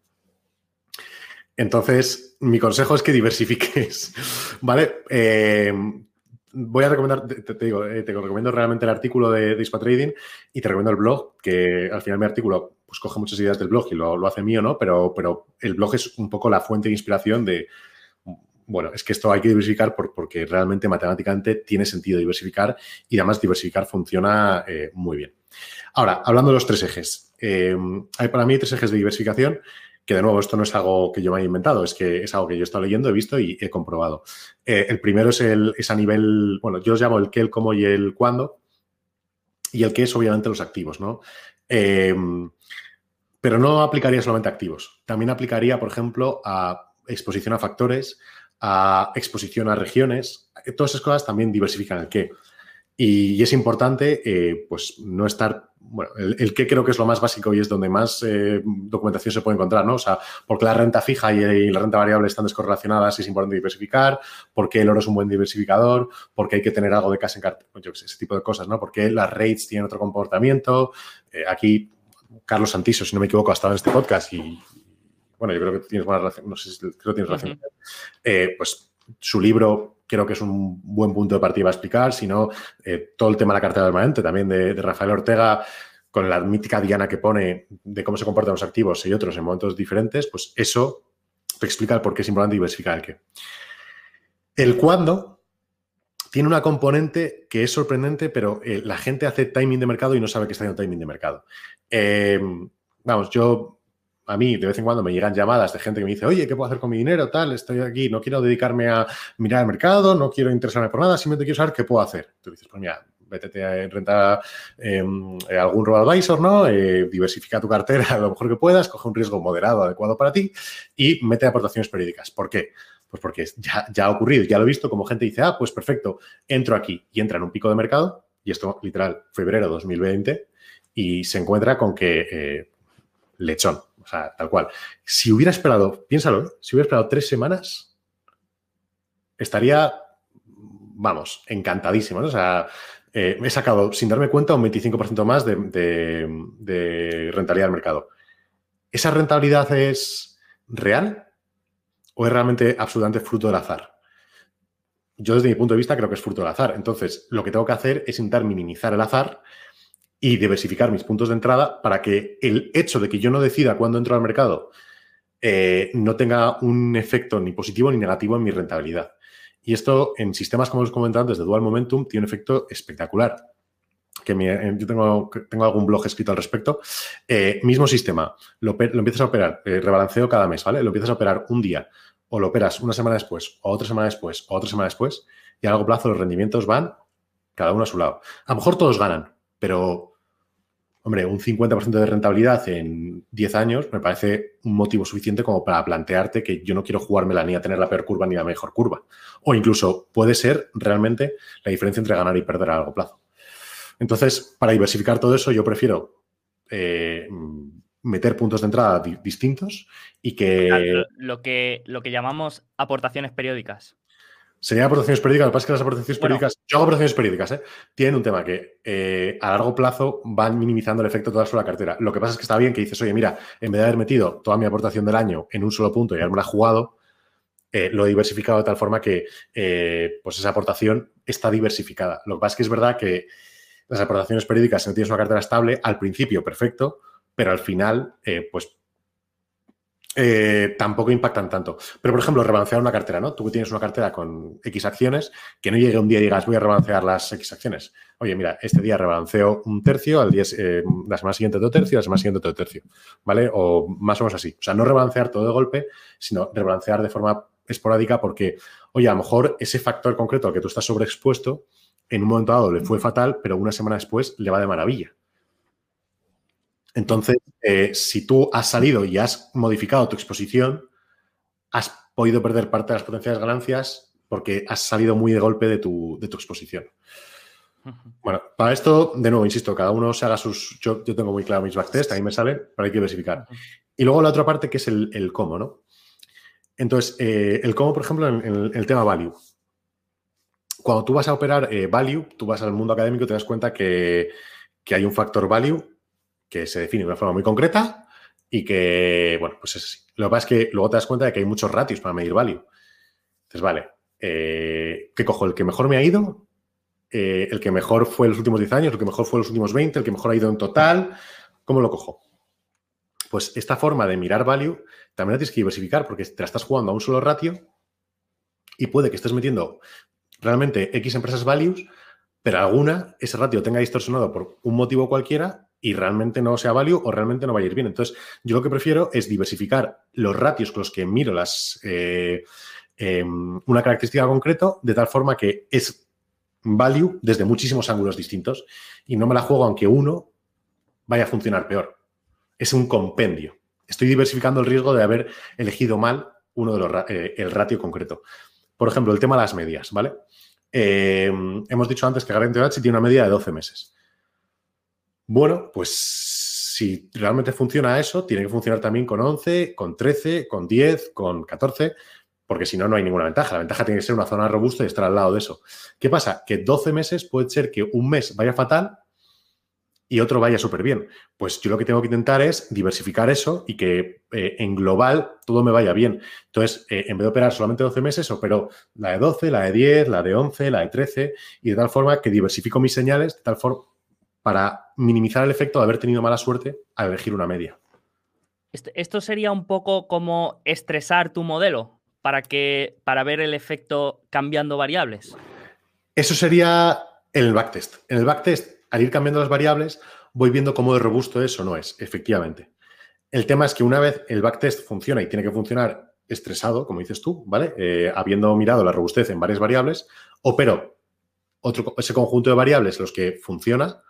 Entonces, mi consejo es que diversifiques, ¿vale? Eh, voy a recomendar, te, digo, eh, te recomiendo realmente el artículo de, de Trading y te recomiendo el blog, que al final mi artículo pues coge muchas ideas del blog y lo, hace mío, ¿no? Pero, pero el blog es un poco la fuente de inspiración de, bueno, es que esto hay que diversificar porque realmente matemáticamente tiene sentido diversificar y además diversificar funciona eh, muy bien. Ahora, hablando de los tres ejes, eh, hay para mí tres ejes de diversificación que de nuevo esto no es algo que yo me haya inventado, es que es algo que yo he estado leyendo, he visto y he comprobado. Eh, el primero es, el, es a nivel, bueno, yo los llamo el qué, el cómo y el cuándo, y el qué es obviamente los activos, ¿no? Eh, pero no aplicaría solamente a activos, también aplicaría, por ejemplo, a exposición a factores, a exposición a regiones, todas esas cosas también diversifican el qué. Y, es importante, eh, pues, no estar bueno, el, que creo que es lo más básico y es donde más eh, documentación se puede encontrar, ¿no? O sea, porque la renta fija y, la renta variable están descorrelacionadas y es importante diversificar, porque el oro es un buen diversificador, porque hay que tener algo de casa en cartera, yo sé, ese tipo de cosas, ¿no? Porque las rates tienen otro comportamiento. Eh, aquí, Carlos Santiso, si no me equivoco, ha estado en este podcast y, bueno, yo creo que tienes buena relación, no sé si creo que tienes relación. Eh, pues su libro creo que es un buen punto de partida a explicar, sino eh, todo el tema de la cartera permanente también de, Rafael Ortega, con la mítica diana que pone de cómo se comportan los activos y otros en momentos diferentes, pues eso te explica por qué es importante diversificar el qué. El cuándo tiene una componente que es sorprendente, pero eh, la gente hace timing de mercado y no sabe que está haciendo timing de mercado. Eh, vamos, yo a mí de vez en cuando me llegan llamadas de gente que me dice, oye, ¿qué puedo hacer con mi dinero? Tal, estoy aquí, no quiero dedicarme a mirar el mercado, no quiero interesarme por nada, simplemente quiero saber qué puedo hacer. Tú dices, pues mira, vete a rentar em, algún robo advisor, ¿no? Eh, diversifica tu cartera lo mejor que puedas, coge un riesgo moderado, adecuado para ti y mete aportaciones periódicas. ¿Por qué? Pues porque ya, ha ocurrido, ya lo he visto, como gente dice, ah, pues perfecto, entro aquí y entra en un pico de mercado, y esto literal, febrero 2020, y se encuentra con que eh, lechón, sea, tal cual. Si hubiera esperado, piénsalo, ¿eh? si hubiera esperado tres semanas, estaría, vamos, encantadísimo. O sea, eh, he sacado, sin darme cuenta, un 25% más de, de, rentabilidad del mercado. ¿Esa rentabilidad es real o es realmente absolutamente fruto del azar? Yo desde mi punto de vista creo que es fruto del azar. Entonces, lo que tengo que hacer es intentar minimizar el azar y diversificar mis puntos de entrada para que el hecho de que yo no decida cuándo entro al mercado eh, no tenga un efecto ni positivo ni negativo en mi rentabilidad. Y esto en sistemas como los comentado antes de Dual Momentum tiene un efecto espectacular. Que eh, yo tengo, tengo, algún blog escrito al respecto. Eh, mismo sistema, lo, empiezas a operar, rebalanceo cada mes, ¿vale? Lo empiezas a operar un día, o lo operas una semana después, o otra semana después, o otra semana después, y a largo plazo los rendimientos van cada uno a su lado. A lo mejor todos ganan, pero Hombre, un 50% de rentabilidad en 10 años me parece un motivo suficiente como para plantearte que yo no quiero jugármela ni a tener la peor curva ni la mejor curva. O incluso puede ser realmente la diferencia entre ganar y perder a largo plazo. Entonces, para diversificar todo eso, yo prefiero eh, meter puntos de entrada distintos y que... Lo que, lo que llamamos aportaciones periódicas. Serían aportaciones periódicas. Lo que pasa es que las aportaciones periódicas, yo hago aportaciones periódicas, ¿eh? tienen un tema que eh, a largo plazo van minimizando el efecto de toda la cartera. Lo que pasa es que está bien que dices, oye, mira, en vez de haber metido toda mi aportación del año en un solo punto y haberme la jugado, eh, lo he diversificado de tal forma que pues esa aportación está diversificada. Lo que pasa es que es verdad que las aportaciones periódicas, si no tienes una cartera estable, al principio perfecto, pero al final, pues eh, tampoco impactan tanto. Pero, por ejemplo, rebalancear una cartera, ¿no? Tú tienes una cartera con X acciones, que no llegue un día y digas, voy a rebalancear las X acciones. Oye, mira, este día rebalanceo un tercio, al día, eh, la semana siguiente otro tercio, la semana siguiente otro tercio, ¿vale? O más o menos así. O sea, no rebalancear todo de golpe, sino rebalancear de forma esporádica porque, oye, a lo mejor ese factor concreto al que tú estás sobreexpuesto, en un momento dado le fue fatal, pero una semana después le va de maravilla. Entonces, eh, si tú has salido y has modificado tu exposición, has podido perder parte de las potenciales ganancias porque has salido muy de golpe de tu, exposición. Bueno, para esto, de nuevo, insisto, cada uno se haga sus. Yo, tengo muy claro mis backtests, ahí me sale, pero hay que diversificar. Y luego la otra parte que es el, cómo, ¿no? Entonces, eh, el cómo, por ejemplo, en, el tema value. Cuando tú vas a operar eh, value, tú vas al mundo académico y te das cuenta que, que hay un factor value que se define de una forma muy concreta y que, bueno, pues es así. Lo que pasa es que luego te das cuenta de que hay muchos ratios para medir value. Entonces, vale, eh, ¿qué cojo? ¿El que mejor me ha ido? Eh, ¿El que mejor fue en los últimos 10 años? ¿El que mejor fue en los últimos 20? ¿El que mejor ha ido en total? ¿Cómo lo cojo? Pues esta forma de mirar value también la tienes que diversificar porque te la estás jugando a un solo ratio y puede que estés metiendo realmente X empresas values, pero alguna, ese ratio tenga distorsionado por un motivo cualquiera y realmente no sea value o realmente no vaya a ir bien. Entonces, yo lo que prefiero es diversificar los ratios con los que miro las, eh, em, una característica concreto de tal forma que es value desde muchísimos ángulos distintos y no me la juego aunque uno vaya a funcionar peor. Es un compendio. Estoy diversificando el riesgo de haber elegido mal uno de los eh, el ratio concreto. Por ejemplo, el tema de las medias, ¿vale? Em, hemos dicho antes que Garante H tiene una media de 12 meses. Bueno, pues si realmente funciona eso, tiene que funcionar también con 11, con 13, con 10, con 14, porque si no, no hay ninguna ventaja. La ventaja tiene que ser una zona robusta y estar al lado de eso. ¿Qué pasa? Que 12 meses puede ser que un mes vaya fatal y otro vaya súper bien. Pues yo lo que tengo que intentar es diversificar eso y que eh, en global todo me vaya bien. Entonces, eh, en vez de operar solamente 12 meses, opero la de 12, la de 10, la de 11, la de 13 y de tal forma que diversifico mis señales de tal forma para minimizar el efecto de haber tenido mala suerte al elegir una media. Esto sería un poco como estresar tu modelo para que para ver el efecto cambiando variables. Eso sería el backtest. En el backtest, al ir cambiando las variables, voy viendo cómo de robusto es o no es, efectivamente. El tema es que una vez el backtest funciona y tiene que funcionar estresado, como dices tú, ¿vale? Eh, habiendo mirado la robustez en varias variables, opero otro, ese conjunto de variables los que funciona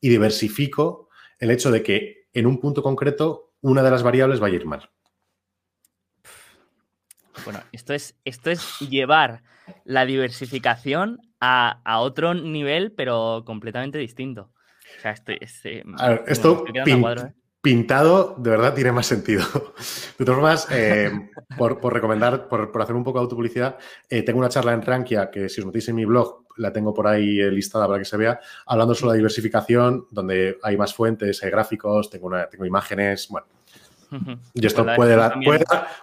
y diversifico el hecho de que en un punto concreto una de las variables va a ir mal. Bueno, esto es, esto es llevar la diversificación a, otro nivel, pero completamente distinto. O sea, estoy, esto ¿eh? Pintado de verdad tiene más sentido. De todas formas, eh, por, recomendar, por, hacer un poco de autopublicidad, eh, tengo una charla en Rankia que si os metéis en mi blog, la tengo por ahí listada para que se vea, hablando sobre la diversificación, donde hay más fuentes, hay gráficos, tengo, una, tengo imágenes, bueno, y esto puede dar,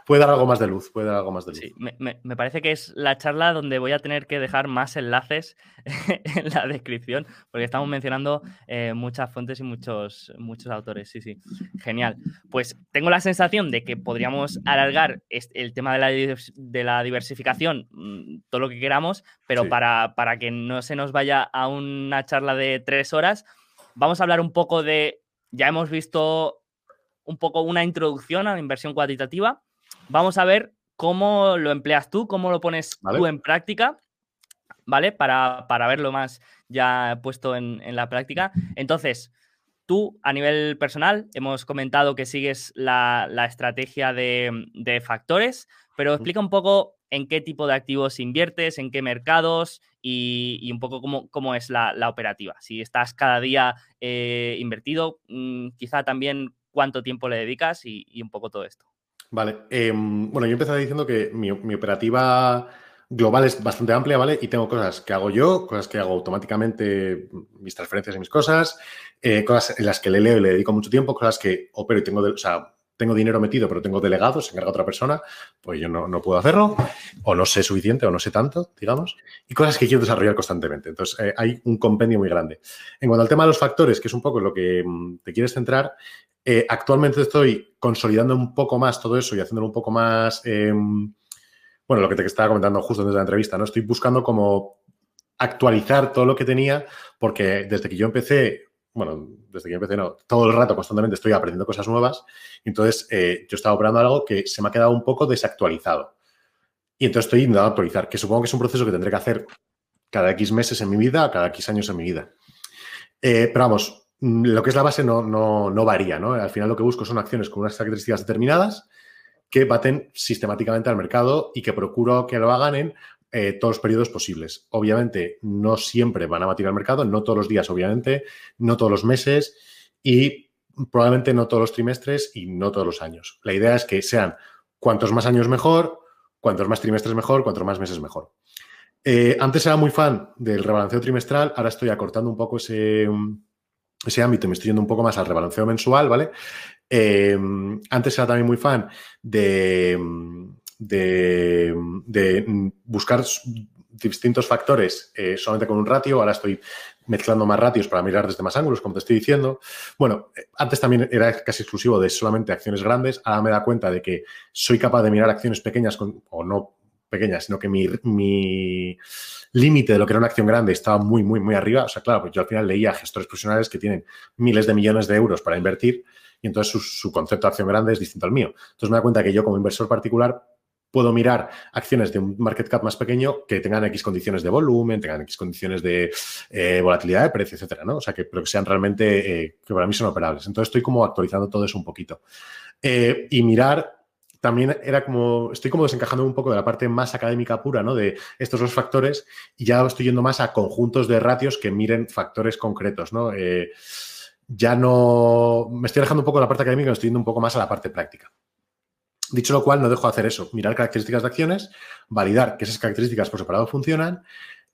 puede, dar, algo más de luz, puede dar algo más de luz. Sí, me, parece que es la charla donde voy a tener que dejar más enlaces en la descripción, porque estamos mencionando eh, muchas fuentes y muchos, muchos autores. Sí, sí, genial. Pues tengo la sensación de que podríamos alargar el tema de la, de la diversificación mm, todo lo que queramos, pero para, para que no se nos vaya a una charla de tres horas, vamos a hablar un poco de, ya hemos visto un poco una introducción a la inversión cuantitativa. Vamos a ver cómo lo empleas tú, cómo lo pones tú en práctica, ¿vale? Para, verlo más ya puesto en, la práctica. Entonces, tú a nivel personal hemos comentado que sigues la, estrategia de, factores, pero explica un poco en qué tipo de activos inviertes, en qué mercados y, un poco cómo, es la, operativa. Si estás cada día eh, invertido, mm, quizá también cuánto tiempo le dedicas y, un poco todo esto. Vale, em, bueno, yo empecé diciendo que mi, operativa global es bastante amplia, ¿vale? Y tengo cosas que hago yo, cosas que hago automáticamente, mis transferencias y mis cosas, eh, cosas en las que le leo y le dedico mucho tiempo, cosas que opero y tengo, o sea, tengo dinero metido, pero tengo delegados, se encarga otra persona, pues yo no, puedo hacerlo, o no sé suficiente, o no sé tanto, digamos, y cosas que quiero desarrollar constantemente. Entonces, eh, hay un compendio muy grande. En cuanto al tema de los factores, que es un poco lo que mm, te quieres centrar, eh, actualmente estoy consolidando un poco más todo eso y haciéndolo un poco más, em, bueno, lo que te estaba comentando justo antes de la entrevista, ¿no? Estoy buscando como actualizar todo lo que tenía porque desde que yo empecé, bueno, desde que empecé, no, todo el rato constantemente estoy aprendiendo cosas nuevas. Entonces, eh, yo estaba operando algo que se me ha quedado un poco desactualizado. Y entonces estoy intentando actualizar, que supongo que es un proceso que tendré que hacer cada X meses en mi vida, cada X años en mi vida. Eh, pero vamos, lo que es la base no, no, varía, ¿no? Al final lo que busco son acciones con unas características determinadas que baten sistemáticamente al mercado y que procuro que lo hagan en eh, todos los periodos posibles. Obviamente, no siempre van a batir al mercado, no todos los días, obviamente, no todos los meses y probablemente no todos los trimestres y no todos los años. La idea es que sean cuantos más años mejor, cuantos más trimestres mejor, cuantos más meses mejor. Eh, antes era muy fan del rebalanceo trimestral, ahora estoy acortando un poco ese, ese ámbito, me estoy yendo un poco más al rebalanceo mensual, ¿vale? Eh, antes era también muy fan de, de, buscar distintos factores eh, solamente con un ratio, ahora estoy mezclando más ratios para mirar desde más ángulos, como te estoy diciendo. Bueno, eh, antes también era casi exclusivo de solamente acciones grandes, ahora me da cuenta de que soy capaz de mirar acciones pequeñas o no pequeñas, sino que mi, mi límite de lo que era una acción grande estaba muy, muy, muy arriba. O sea, claro, pues yo al final leía gestores profesionales que tienen miles de millones de euros para invertir y entonces su, concepto de acción grande es distinto al mío. Entonces me da cuenta que yo como inversor particular puedo mirar acciones de un market cap más pequeño que tengan X condiciones de volumen, tengan X condiciones de eh, volatilidad de precio, etcétera, ¿no? O sea, que, pero que sean realmente, eh, que para mí son operables. Entonces estoy como actualizando todo eso un poquito. Eh, y mirar también era como, estoy como desencajando un poco de la parte más académica pura, ¿no? De estos dos factores y ya estoy yendo más a conjuntos de ratios que miren factores concretos, ¿no? Ya no, me estoy dejando un poco de la parte académica me estoy yendo un poco más a la parte práctica. Dicho lo cual, no dejo de hacer eso, mirar características de acciones, validar que esas características por separado funcionan,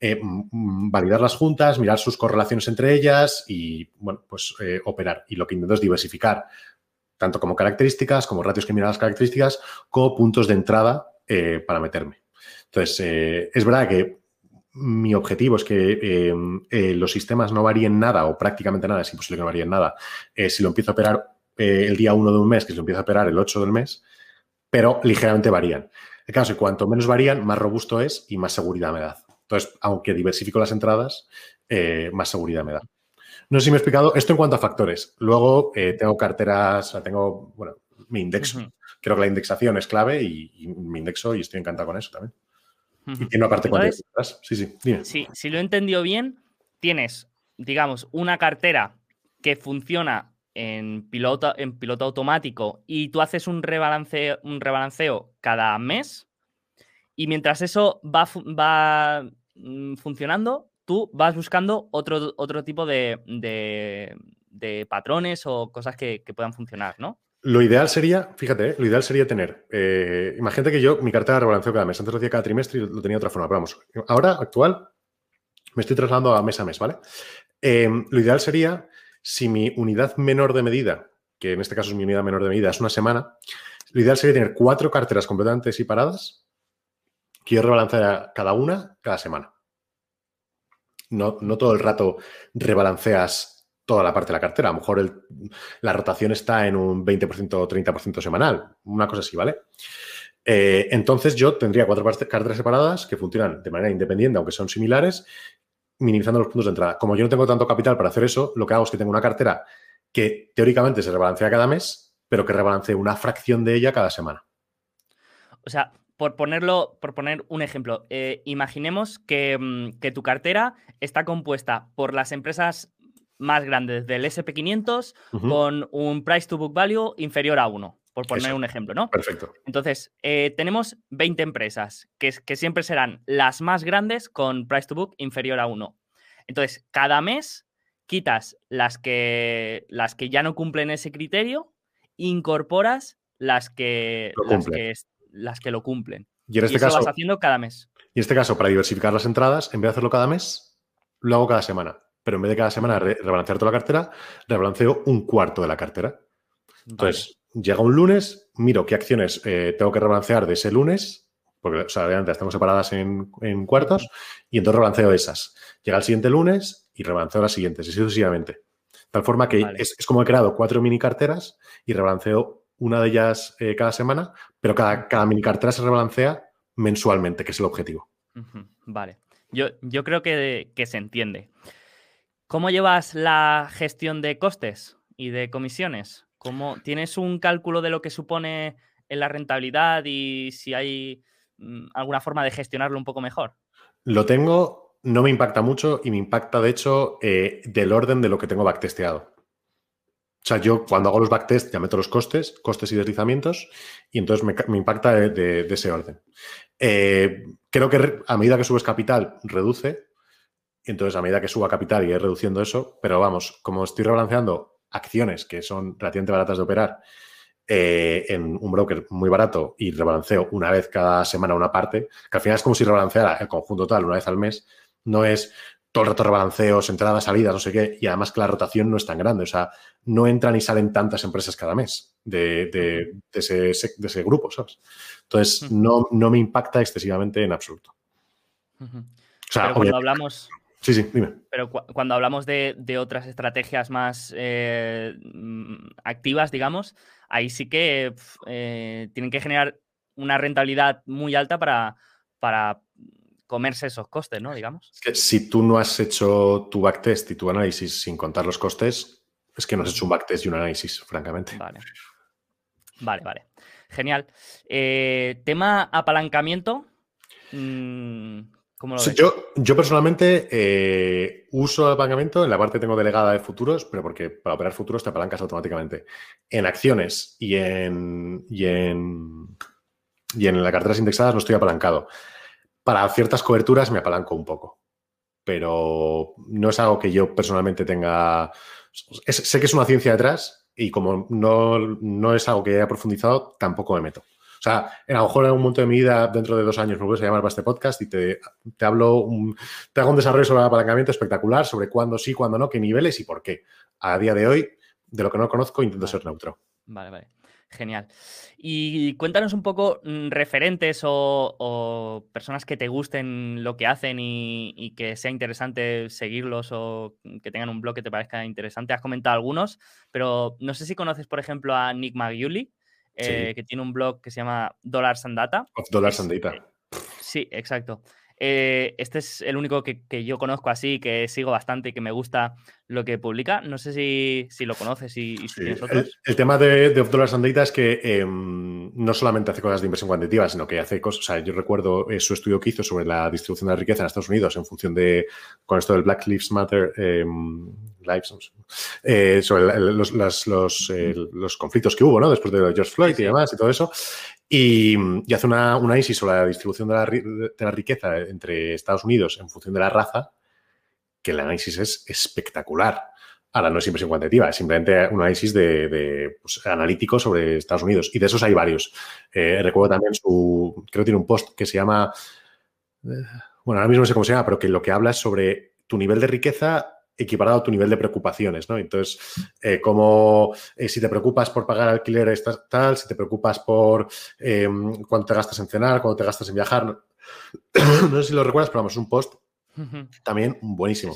eh, validarlas juntas, mirar sus correlaciones entre ellas y, bueno, pues eh, operar. Y lo que intento es diversificar tanto como características, como ratios que miran las características, como puntos de entrada eh, para meterme. Entonces, eh, es verdad que mi objetivo es que los sistemas no varíen nada o prácticamente nada, es imposible que no varíen nada, si lo empiezo a operar el día 1 de un mes, que si lo empiezo a operar el 8 del mes, pero ligeramente varían. El caso es que cuanto menos varían, más robusto es y más seguridad me da. Entonces, aunque diversifico las entradas, más seguridad me da. No sé si me he explicado esto en cuanto a factores. Luego eh, tengo carteras, tengo, bueno, mi indexo. Creo que la indexación es clave y, mi indexo y estoy encantado con eso también. Y tiene una parte Sí, sí, dime. Sí, si lo he entendido bien, tienes, digamos, una cartera que funciona en piloto, en piloto automático y tú haces un rebalanceo, un rebalanceo cada mes y mientras eso va, va mm, funcionando, tú vas buscando otro, otro tipo de, de, patrones o cosas que, puedan funcionar, ¿no? Lo ideal sería, fíjate, lo ideal sería tener, eh, imagínate que yo mi cartera la rebalanceo cada mes, antes lo hacía cada trimestre y lo tenía de otra forma, pero vamos, ahora, actual, me estoy trasladando a mes a mes, ¿vale? Em, lo ideal sería, si mi unidad menor de medida, que en este caso es mi unidad menor de medida, es una semana, lo ideal sería tener cuatro carteras completamente separadas que yo rebalanceara cada una cada semana. No, no todo el rato rebalanceas toda la parte de la cartera. A lo mejor la rotación está en un 20% o 30% semanal, una cosa así, ¿vale? Eh, entonces yo tendría cuatro carteras separadas que funcionan de manera independiente, aunque son similares, minimizando los puntos de entrada. Como yo no tengo tanto capital para hacer eso, lo que hago es que tengo una cartera que teóricamente se rebalancea cada mes, pero que rebalancee una fracción de ella cada semana. O sea, por ponerlo, por poner un ejemplo, eh, imaginemos mm, que, tu cartera está compuesta por las empresas más grandes del SP500 con un price to book value inferior a 1, por poner un ejemplo, ¿no? Perfecto. Entonces, eh, tenemos 20 empresas que, que siempre serán las más grandes con price to book inferior a 1. Entonces, cada mes quitas las que, las que ya no cumplen ese criterio incorporas las que, las que, lo cumplen. Y en este caso. Lo vas haciendo cada mes. Y en este caso, para diversificar las entradas, en vez de hacerlo cada mes, lo hago cada semana. Pero en vez de cada semana rebalancear toda la cartera, rebalanceo un cuarto de la cartera. Entonces, llega un lunes, miro qué acciones eh, tengo que rebalancear de ese lunes, porque, o sea, obviamente estamos separadas en, cuartos, y entonces rebalanceo esas. Llega el siguiente lunes y rebalanceo las siguientes, y sucesivamente tal forma que es, como he creado cuatro mini carteras y rebalanceo una de ellas eh, cada semana, pero cada, cada, mini cartera se rebalancea mensualmente, que es el objetivo. Vale. Yo, yo creo que, se entiende. ¿Cómo llevas la gestión de costes y de comisiones? ¿Cómo, ¿Tienes un cálculo de lo que supone en la rentabilidad y si hay mm, alguna forma de gestionarlo un poco mejor? Lo tengo no me impacta mucho y me impacta, de hecho, eh, del orden de lo que tengo backtesteado. O sea, yo cuando hago los backtest ya meto los costes, costes y deslizamientos, y entonces me, impacta de, ese orden. Eh, creo que a medida que subes capital, reduce, y entonces a medida que suba capital y ir reduciendo eso, pero vamos, como estoy rebalanceando acciones que son relativamente baratas de operar eh, en un broker muy barato y rebalanceo una vez cada semana una parte, que al final es como si rebalanceara el conjunto tal una vez al mes, no es todo el rato rebalanceos, entradas, salidas, no sé qué, y además que la rotación no es tan grande, o sea, no entran y salen tantas empresas cada mes de, ese, grupo, ¿sabes? Entonces, no, no, me impacta excesivamente en absoluto. O sea, cuando hablamos... Sí, sí, dime. Pero cuando hablamos de, otras estrategias más eh, mm, activas, digamos, ahí sí que eh, tienen que generar una rentabilidad muy alta para, para comerse esos costes, ¿no? Digamos. Es que si tú no has hecho tu backtest y tu análisis sin contar los costes, es que no has hecho un backtest y un análisis, francamente. Vale. Vale, vale. Genial. Eh, tema apalancamiento. Mm, ¿Cómo lo ves? Yo, yo personalmente eh, uso apalancamiento, en la parte tengo delegada de futuros, pero porque para operar futuros te apalancas automáticamente. En acciones y en, y en, y en las carteras indexadas no estoy apalancado. Para ciertas coberturas me apalanco un poco, pero no es algo que yo personalmente tenga... sé que es una ciencia detrás y como no, es algo que haya profundizado, tampoco me meto. O sea, a lo mejor en un momento de mi vida, dentro de dos años, me vuelves a llamar para este podcast y te, hablo, te hago un desarrollo sobre el apalancamiento espectacular, sobre cuándo sí, cuándo no, qué niveles y por qué. A día de hoy, de lo que no conozco, intento ser neutro. Vale, vale. Genial. Y cuéntanos un poco mm, referentes o, personas que te gusten lo que hacen y, que sea interesante seguirlos o que tengan un blog que te parezca interesante. Has comentado algunos, pero no sé si conoces, por ejemplo, a Nick Magiuli, eh, que tiene un blog que se llama Dollars and Data. Of Dollars and Data. Sí, exacto. Eh, este es el único que, yo conozco así, que sigo bastante y que me gusta lo que publica. No sé si, lo conoces y, si tienes otros. El, tema de, de Off Dollars and Data es que em, no solamente hace cosas de inversión cuantitativa, sino que hace cosas. O sea, yo recuerdo eh, su estudio que hizo sobre la distribución de la riqueza en Estados Unidos en función de. con esto del Black Lives Matter. Em, lives, eh, sobre los, los, conflictos que hubo, ¿no? Después de George Floyd y demás y todo eso. Y, hace una, ISIS sobre la distribución de la, riqueza entre Estados Unidos en función de la raza. que el análisis es espectacular. Ahora, no es inversión cuantitativa, es simplemente un análisis de, pues, analítico sobre Estados Unidos. Y de esos hay varios. Eh, recuerdo también su, creo que tiene un post que se llama, eh, bueno, ahora mismo no sé cómo se llama, pero que lo que habla es sobre tu nivel de riqueza equiparado a tu nivel de preocupaciones, ¿no? Entonces, eh, como si te preocupas por pagar alquiler, estás tal, si te preocupas por em, cuánto te gastas en cenar, cuánto te gastas en viajar. no sé si lo recuerdas, pero vamos, es un post también buenísimo.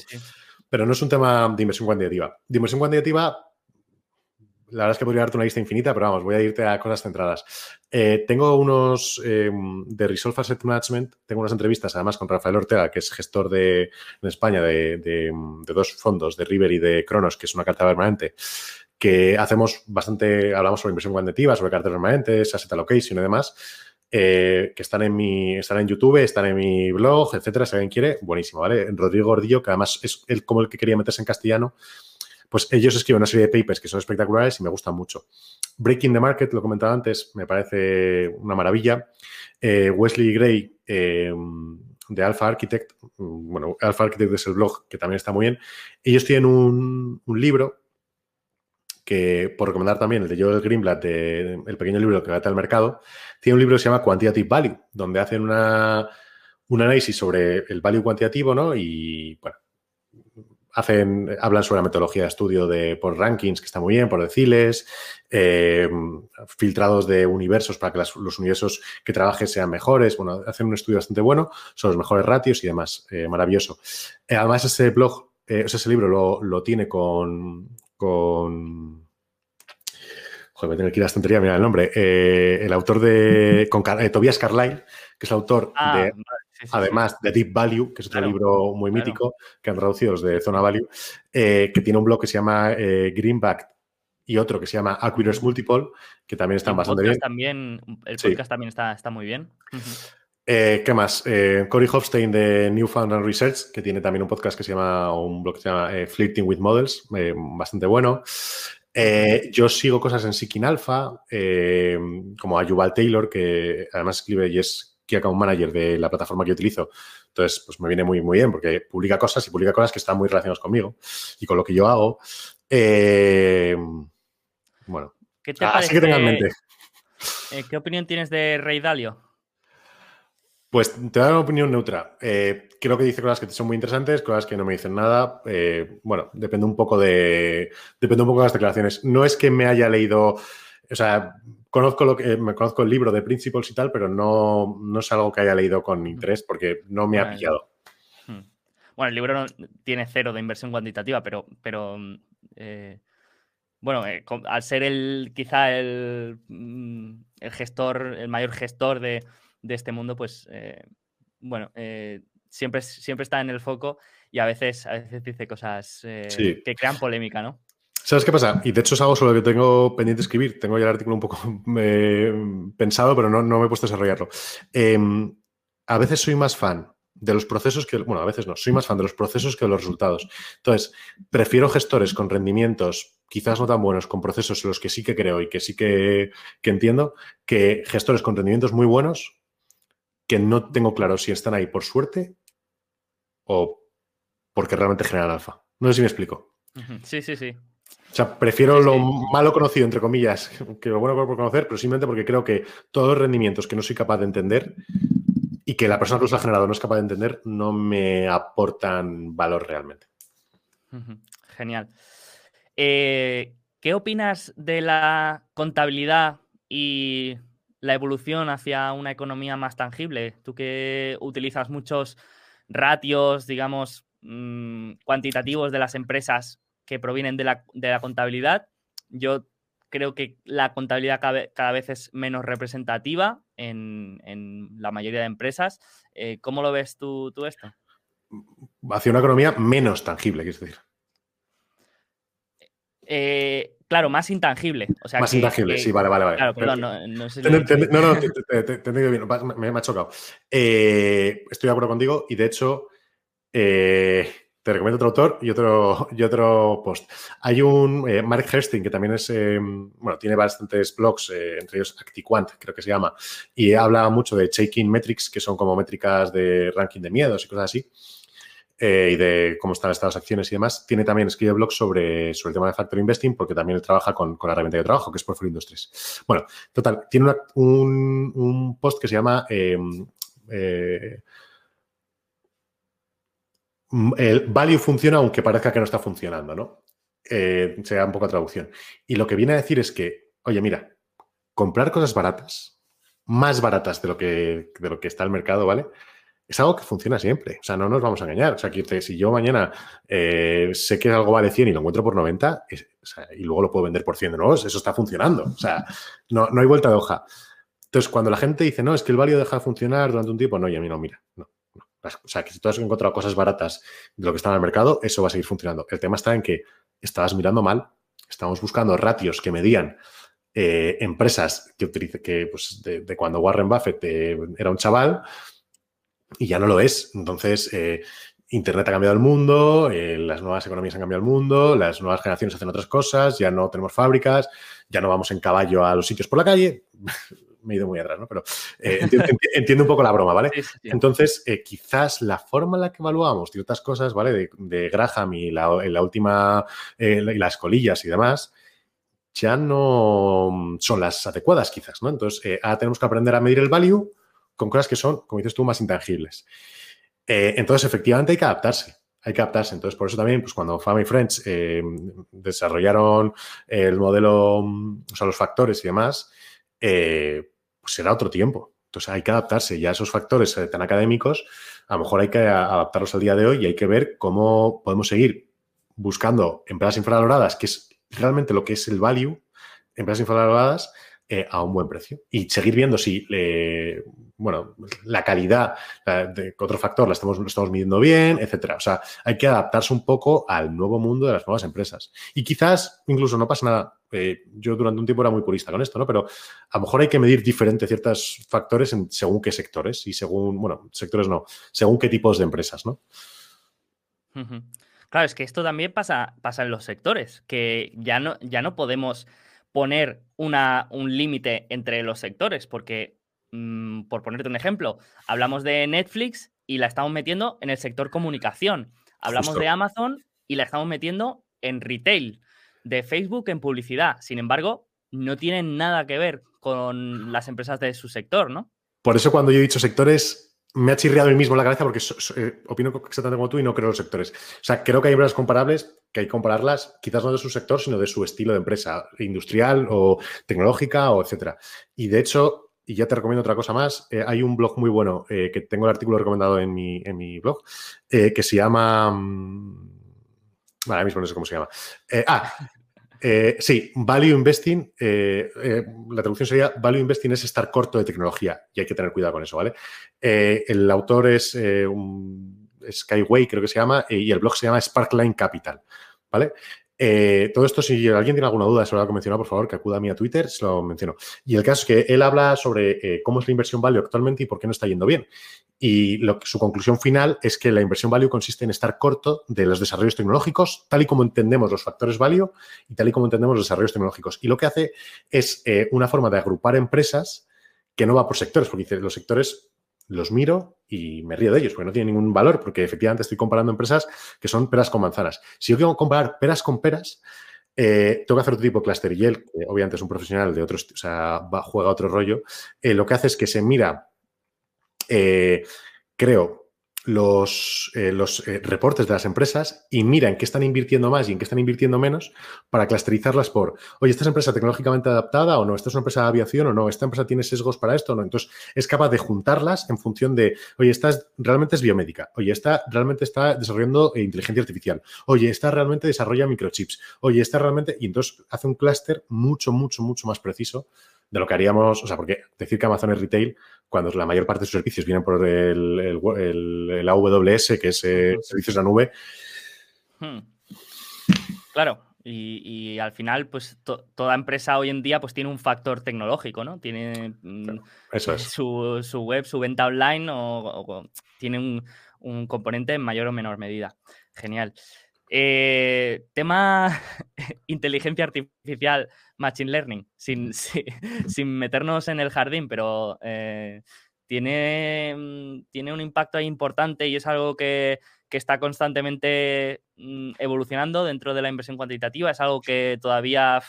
Pero no es un tema de inversión cuantitativa. De inversión cuantitativa, la verdad es que podría darte una lista infinita, pero vamos, voy a irte a cosas centradas. Eh, tengo unos em, de Resolve Asset Management, tengo unas entrevistas además con Rafael Ortega, que es gestor de, en España de, dos fondos, de River y de Cronos, que es una carta permanente, que hacemos bastante, hablamos sobre inversión cuantitativa, sobre cartas permanentes, asset allocation y demás. Eh, que están en mi, están en YouTube, están en mi blog, etcétera, si alguien quiere, buenísimo, ¿vale? Rodrigo Gordillo, que además es el, como el que quería meterse en castellano, pues ellos escriben una serie de papers que son espectaculares y me gustan mucho. Breaking the Market, lo comentaba antes, me parece una maravilla. Eh, Wesley Gray, eh, de Alpha Architect, bueno, Alpha Architect es el blog que también está muy bien. Ellos tienen un, libro que por recomendar también el de Joel Greenblatt, el pequeño libro que va al mercado, tiene un libro que se llama Quantitative Value, donde hacen una, un análisis sobre el value cuantitativo, ¿no? Y bueno, hacen, hablan sobre la metodología de estudio de, por rankings, que está muy bien, por deciles, eh, filtrados de universos para que los universos que trabajes sean mejores. Bueno, hacen un estudio bastante bueno sobre los mejores ratios y demás. Eh, maravilloso. Eh, además, ese blog, o sea, ese libro lo, lo tiene con, con. Joder, me tengo que ir a la estantería, mira el nombre. El autor de. Con, Tobias Carlyle, que es el autor ah, de. Además de Deep Value, que es otro libro muy mítico que han traducido los de Zona Value, eh, que tiene un blog que se llama Greenback y otro que se llama Acquirers Multiple, que también están bastante bien. También, el podcast también está, está muy bien. Eh, ¿Qué más? Eh, Corey Hofstein de Newfoundland Research, que tiene también un podcast que se llama, un blog que se llama eh, Flirting with Models, bastante bueno. yo sigo cosas en Seeking Alpha, como a Yuval Taylor, que además escribe y es Key Account Manager de la plataforma que utilizo. Entonces, pues me viene muy, muy bien porque publica cosas y publica cosas que están muy relacionadas conmigo y con lo que yo hago. bueno, ¿Qué te así que tengan en mente. ¿Qué opinión tienes de Rey Dalio? Pues te voy a dar una opinión neutra. Eh, creo que dice cosas que son muy interesantes, cosas que no me dicen nada. Eh, bueno, depende un poco de. Depende un poco de las declaraciones. No es que me haya leído. O sea, conozco lo que me conozco el libro de Principles y tal, pero no, no es algo que haya leído con interés porque no me ha pillado. Hmm. Bueno, el libro no, tiene cero de inversión cuantitativa, pero, pero eh, bueno, al ser el quizá el, mm, el gestor, el mayor gestor de, de este mundo, pues, eh, bueno, eh, siempre, siempre está en el foco y a veces, a veces dice cosas eh, que crean polémica, ¿no? ¿Sabes qué pasa? Y de hecho es algo sobre lo que tengo pendiente de escribir. Tengo ya el artículo un poco pensado, pero no, no, me he puesto a desarrollarlo. Em, a veces soy más fan de los procesos que, bueno, a veces no, soy más fan de los procesos que de los resultados. Entonces, prefiero gestores con rendimientos quizás no tan buenos, con procesos en los que sí que creo y que sí que, que entiendo, que gestores con rendimientos muy buenos que no tengo claro si están ahí por suerte o porque realmente generan alfa. No sé si me explico. Sí, sí, sí. O sea, prefiero lo malo conocido, entre comillas, que lo bueno por conocer, pero simplemente porque creo que todos los rendimientos que no soy capaz de entender y que la persona que los ha generado no es capaz de entender, no me aportan valor realmente. Genial. Eh, ¿Qué opinas de la contabilidad y la evolución hacia una economía más tangible? Tú que utilizas muchos ratios, digamos, mm, cuantitativos de las empresas que provienen de la, contabilidad, yo creo que la contabilidad cada, vez es menos representativa en, la mayoría de empresas. Eh, ¿Cómo lo ves tú, tú esto? Hacia una economía menos tangible, quieres decir. Eh, claro, más intangible. más intangible, sí, vale, vale, vale. Claro, perdón, no, no sé. No, no, te, bien, me, ha chocado. Eh, estoy de acuerdo contigo y de hecho eh, te recomiendo otro autor y otro, y otro post. Hay un Mark Hersting que también es, bueno, tiene bastantes blogs, entre ellos ActiQuant, creo que se llama, y habla mucho de shaking metrics, que son como métricas de ranking de miedos y cosas así. eh, y de cómo están estas acciones y demás, tiene también, escribe blog sobre, sobre el tema de Factor Investing porque también él trabaja con, la herramienta de trabajo, que es Portfolio Industries. Bueno, total, tiene un, post que se llama eh, el value funciona aunque parezca que no está funcionando, ¿no? Eh, sea un poco traducción. Y lo que viene a decir es que, oye, mira, comprar cosas baratas, más baratas de lo que, de lo que está el mercado, ¿vale? es algo que funciona siempre. O sea, no nos vamos a engañar. O sea, que si yo mañana eh, sé que algo vale 100 y lo encuentro por 90 y luego lo puedo vender por 100 de nuevo, eso está funcionando. O sea, no, no hay vuelta de hoja. Entonces, cuando la gente dice, no, es que el value deja de funcionar durante un tiempo, no, y a mí no, mira, no. O sea, que si tú has encontrado cosas baratas de lo que está en el mercado, eso va a seguir funcionando. El tema está en que estabas mirando mal, estamos buscando ratios que medían eh, empresas que, que pues, de, cuando Warren Buffett eh, era un chaval y ya no lo es. Entonces, eh, Internet ha cambiado el mundo, las nuevas economías han cambiado el mundo, las nuevas generaciones hacen otras cosas, ya no tenemos fábricas, ya no vamos en caballo a los sitios por la calle. Me he ido muy atrás, ¿no? Pero eh, entiendo, un poco la broma, ¿vale? Entonces, quizás la forma en la que evaluamos ciertas cosas, ¿vale? De, Graham y la, última, y las colillas y demás, ya no son las adecuadas, quizás, ¿no? Entonces, ahora tenemos que aprender a medir el value con cosas que son, como dices tú, más intangibles. Eh, entonces, efectivamente, hay que adaptarse. Hay que adaptarse. Entonces, por eso también, pues cuando Family Friends eh, desarrollaron el modelo, o sea, los factores y demás, eh, pues era otro tiempo. Entonces, hay que adaptarse. Ya esos factores tan académicos, a lo mejor hay que adaptarlos al día de hoy y hay que ver cómo podemos seguir buscando empresas infravaloradas, que es realmente lo que es el value, empresas infravaloradas, eh, a un buen precio. Y seguir viendo si, bueno, la calidad otro factor la estamos, estamos midiendo bien, etcétera. O sea, hay que adaptarse un poco al nuevo mundo de las nuevas empresas. Y quizás incluso no pasa nada. Eh, yo durante un tiempo era muy purista con esto, ¿no? Pero a lo mejor hay que medir diferente ciertos factores según qué sectores y según, bueno, sectores no, según qué tipos de empresas, ¿no? Claro, es que esto también pasa, pasa en los sectores, que ya no, ya no podemos poner una, un límite entre los sectores, porque, mm, por ponerte un ejemplo, hablamos de Netflix y la estamos metiendo en el sector comunicación. Hablamos de Amazon y la estamos metiendo en retail, de Facebook en publicidad. Sin embargo, no tienen nada que ver con las empresas de su sector, ¿no? Por eso cuando yo he dicho sectores, me ha chirriado el mismo la cabeza porque eh, opino exactamente como tú y no creo los sectores. O sea, creo que hay empresas comparables que hay que compararlas quizás no de su sector, sino de su estilo de empresa, industrial o tecnológica o etcétera. Y de hecho, y ya te recomiendo otra cosa más, eh, hay un blog muy bueno eh, que tengo el artículo recomendado en mi, en mi blog que se llama... Mm, ahora mismo no sé cómo se llama. ah, eh, sí, value investing, eh, eh, la traducción sería value investing es estar corto de tecnología y hay que tener cuidado con eso, ¿vale? el autor es Skyway, creo que se llama, y el blog se llama Sparkline Capital, ¿vale? Eh, todo esto, si alguien tiene alguna duda sobre lo que he mencionado, por favor, que acuda a mí a Twitter, se lo menciono. Y el caso es que él habla sobre eh, cómo es la inversión value actualmente y por qué no está yendo bien. Y su conclusión final es que la inversión value consiste en estar corto de los desarrollos tecnológicos, tal y como entendemos los factores value y tal y como entendemos los desarrollos tecnológicos. Y lo que hace es eh, una forma de agrupar empresas que no va por sectores, porque dice, los sectores los miro y me río de ellos, porque no tienen ningún valor, porque efectivamente estoy comparando empresas que son peras con manzanas. Si yo quiero comparar peras con peras, eh, tengo que hacer otro tipo de cluster y él, que obviamente es un profesional de otros, o sea, juega otro rollo, eh, lo que hace es que se mira, eh, creo, los, eh, los eh, reportes de las empresas y mira en qué están invirtiendo más y en qué están invirtiendo menos para clusterizarlas por, oye, ¿esta es empresa tecnológicamente adaptada o no? ¿Esta es una empresa de aviación o no? ¿Esta empresa tiene sesgos para esto o no? Entonces, es capaz de juntarlas en función de, oye, esta realmente es biomédica, oye, esta realmente está desarrollando eh, inteligencia artificial, oye, esta realmente desarrolla microchips, oye, esta realmente... Y entonces hace un clúster mucho, mucho, mucho más preciso de lo que haríamos, o sea, porque decir que Amazon es retail cuando la mayor parte de sus servicios vienen por el, el, AWS, que es eh, servicios de la nube. Hmm. Claro, y, al final, pues toda empresa hoy en día pues tiene un factor tecnológico, ¿no? Tiene mm, su, web, su venta online o, tiene un, componente en mayor o menor medida. Genial. Eh, tema inteligencia artificial, machine learning, sin, sin, meternos en el jardín, pero eh, tiene, mm, tiene un impacto importante y es algo que, que está constantemente mm, evolucionando dentro de la inversión cuantitativa? ¿Es algo que todavía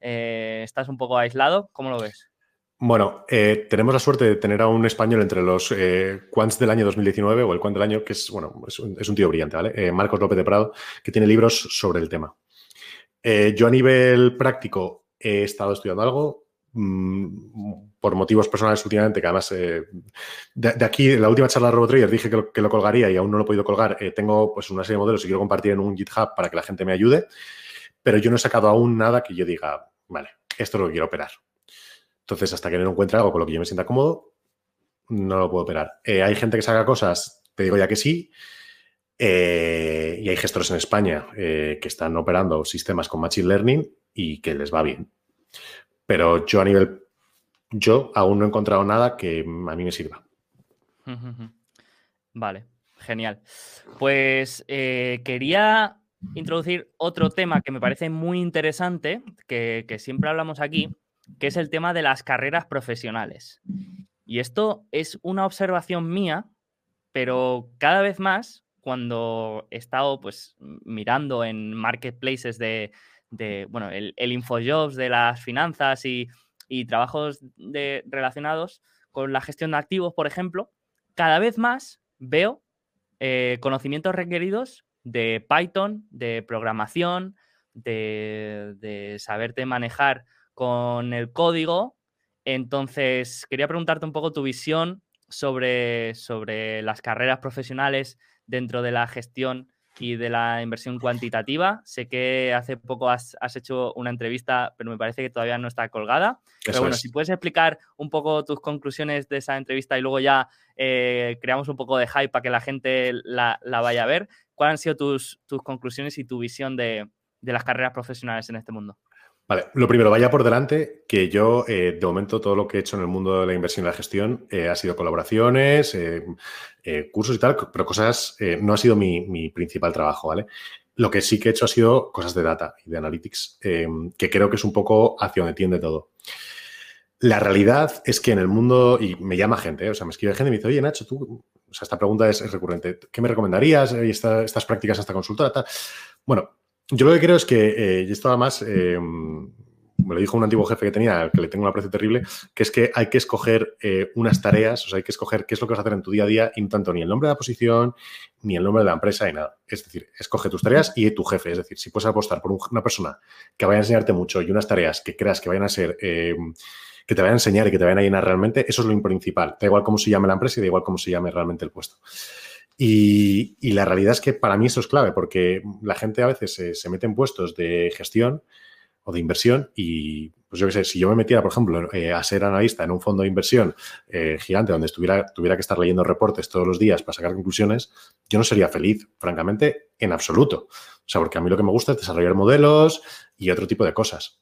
eh, estás un poco aislado? ¿Cómo lo ves? Bueno, eh, tenemos la suerte de tener a un español entre los eh, quants del año 2019 o el quant del año, que es, bueno, es un, tío brillante, ¿vale? Eh, Marcos López de Prado, que tiene libros sobre el tema. yo a nivel práctico he estado estudiando algo mm, por motivos personales últimamente, que además de, aquí, en la última charla de RoboTrader dije que lo, que colgaría y aún no lo he podido colgar. tengo pues una serie de modelos y quiero compartir en un GitHub para que la gente me ayude, pero yo no he sacado aún nada que yo diga, vale, esto es lo que quiero operar. Entonces, hasta que no encuentre algo con lo que yo me sienta cómodo, no lo puedo operar. Eh, hay gente que saca cosas, te digo ya que sí, eh, y hay gestores en España eh, que están operando sistemas con Machine Learning y que les va bien. Pero yo a nivel, yo aún no he encontrado nada que a mí me sirva. Vale, genial. Pues quería introducir otro tema que me parece muy interesante, que siempre hablamos aquí, que es el tema de las carreras profesionales. Y esto es una observación mía, pero cada vez más, cuando he estado pues, mirando en marketplaces de, bueno, el, InfoJobs de las finanzas y, trabajos relacionados con la gestión de activos, por ejemplo, cada vez más veo eh, conocimientos requeridos de Python, de programación, de, de saberte manejar con el código. Entonces, quería preguntarte un poco tu visión sobre, sobre las carreras profesionales dentro de la gestión y de la inversión cuantitativa. Sé que hace poco has, hecho una entrevista, pero me parece que todavía no está colgada. pero bueno, si puedes explicar un poco tus conclusiones de esa entrevista y luego ya eh, creamos un poco de hype para que la gente la, vaya a ver. ¿Cuáles han sido tus, tus conclusiones y tu visión de las carreras profesionales en este mundo? Vale, lo primero, vaya por delante que yo, eh, de momento, todo lo que he hecho en el mundo de la inversión y la gestión eh, ha sido colaboraciones, eh, cursos y tal, pero cosas, no ha sido mi, principal trabajo, ¿vale? Lo que sí que he hecho ha sido cosas de data y de analytics, que creo que es un poco hacia donde tiende todo. La realidad es que en el mundo, y me llama gente, o sea, me escribe gente y me dice, oye, Nacho, tú, o sea, esta pregunta es, recurrente, ¿qué me recomendarías? Y estas prácticas esta consultora, tal. Bueno, yo lo que creo es que, eh, y esto además eh, me lo dijo un antiguo jefe que tenía, que le tengo un aprecio terrible, que es que hay que escoger eh, unas tareas, o sea, hay que escoger qué es lo que vas a hacer en tu día a día, y no tanto ni el nombre de la posición, ni el nombre de la empresa, ni nada. Es decir, escoge tus tareas y tu jefe. Es decir, si puedes apostar por una persona que vaya a enseñarte mucho y unas tareas que creas que vayan a ser que te vayan a enseñar y que te vayan a llenar realmente, eso es lo principal. Da igual cómo se llame la empresa y da igual cómo se llame realmente el puesto. Y, la realidad es que para mí eso es clave, porque la gente a veces se, mete en puestos de gestión o de inversión y, pues yo qué sé, si yo me metiera, por ejemplo, eh, a ser analista en un fondo de inversión eh, gigante donde estuviera, tuviera que estar leyendo reportes todos los días para sacar conclusiones, yo no sería feliz, francamente, en absoluto. O sea, porque a mí lo que me gusta es desarrollar modelos y otro tipo de cosas.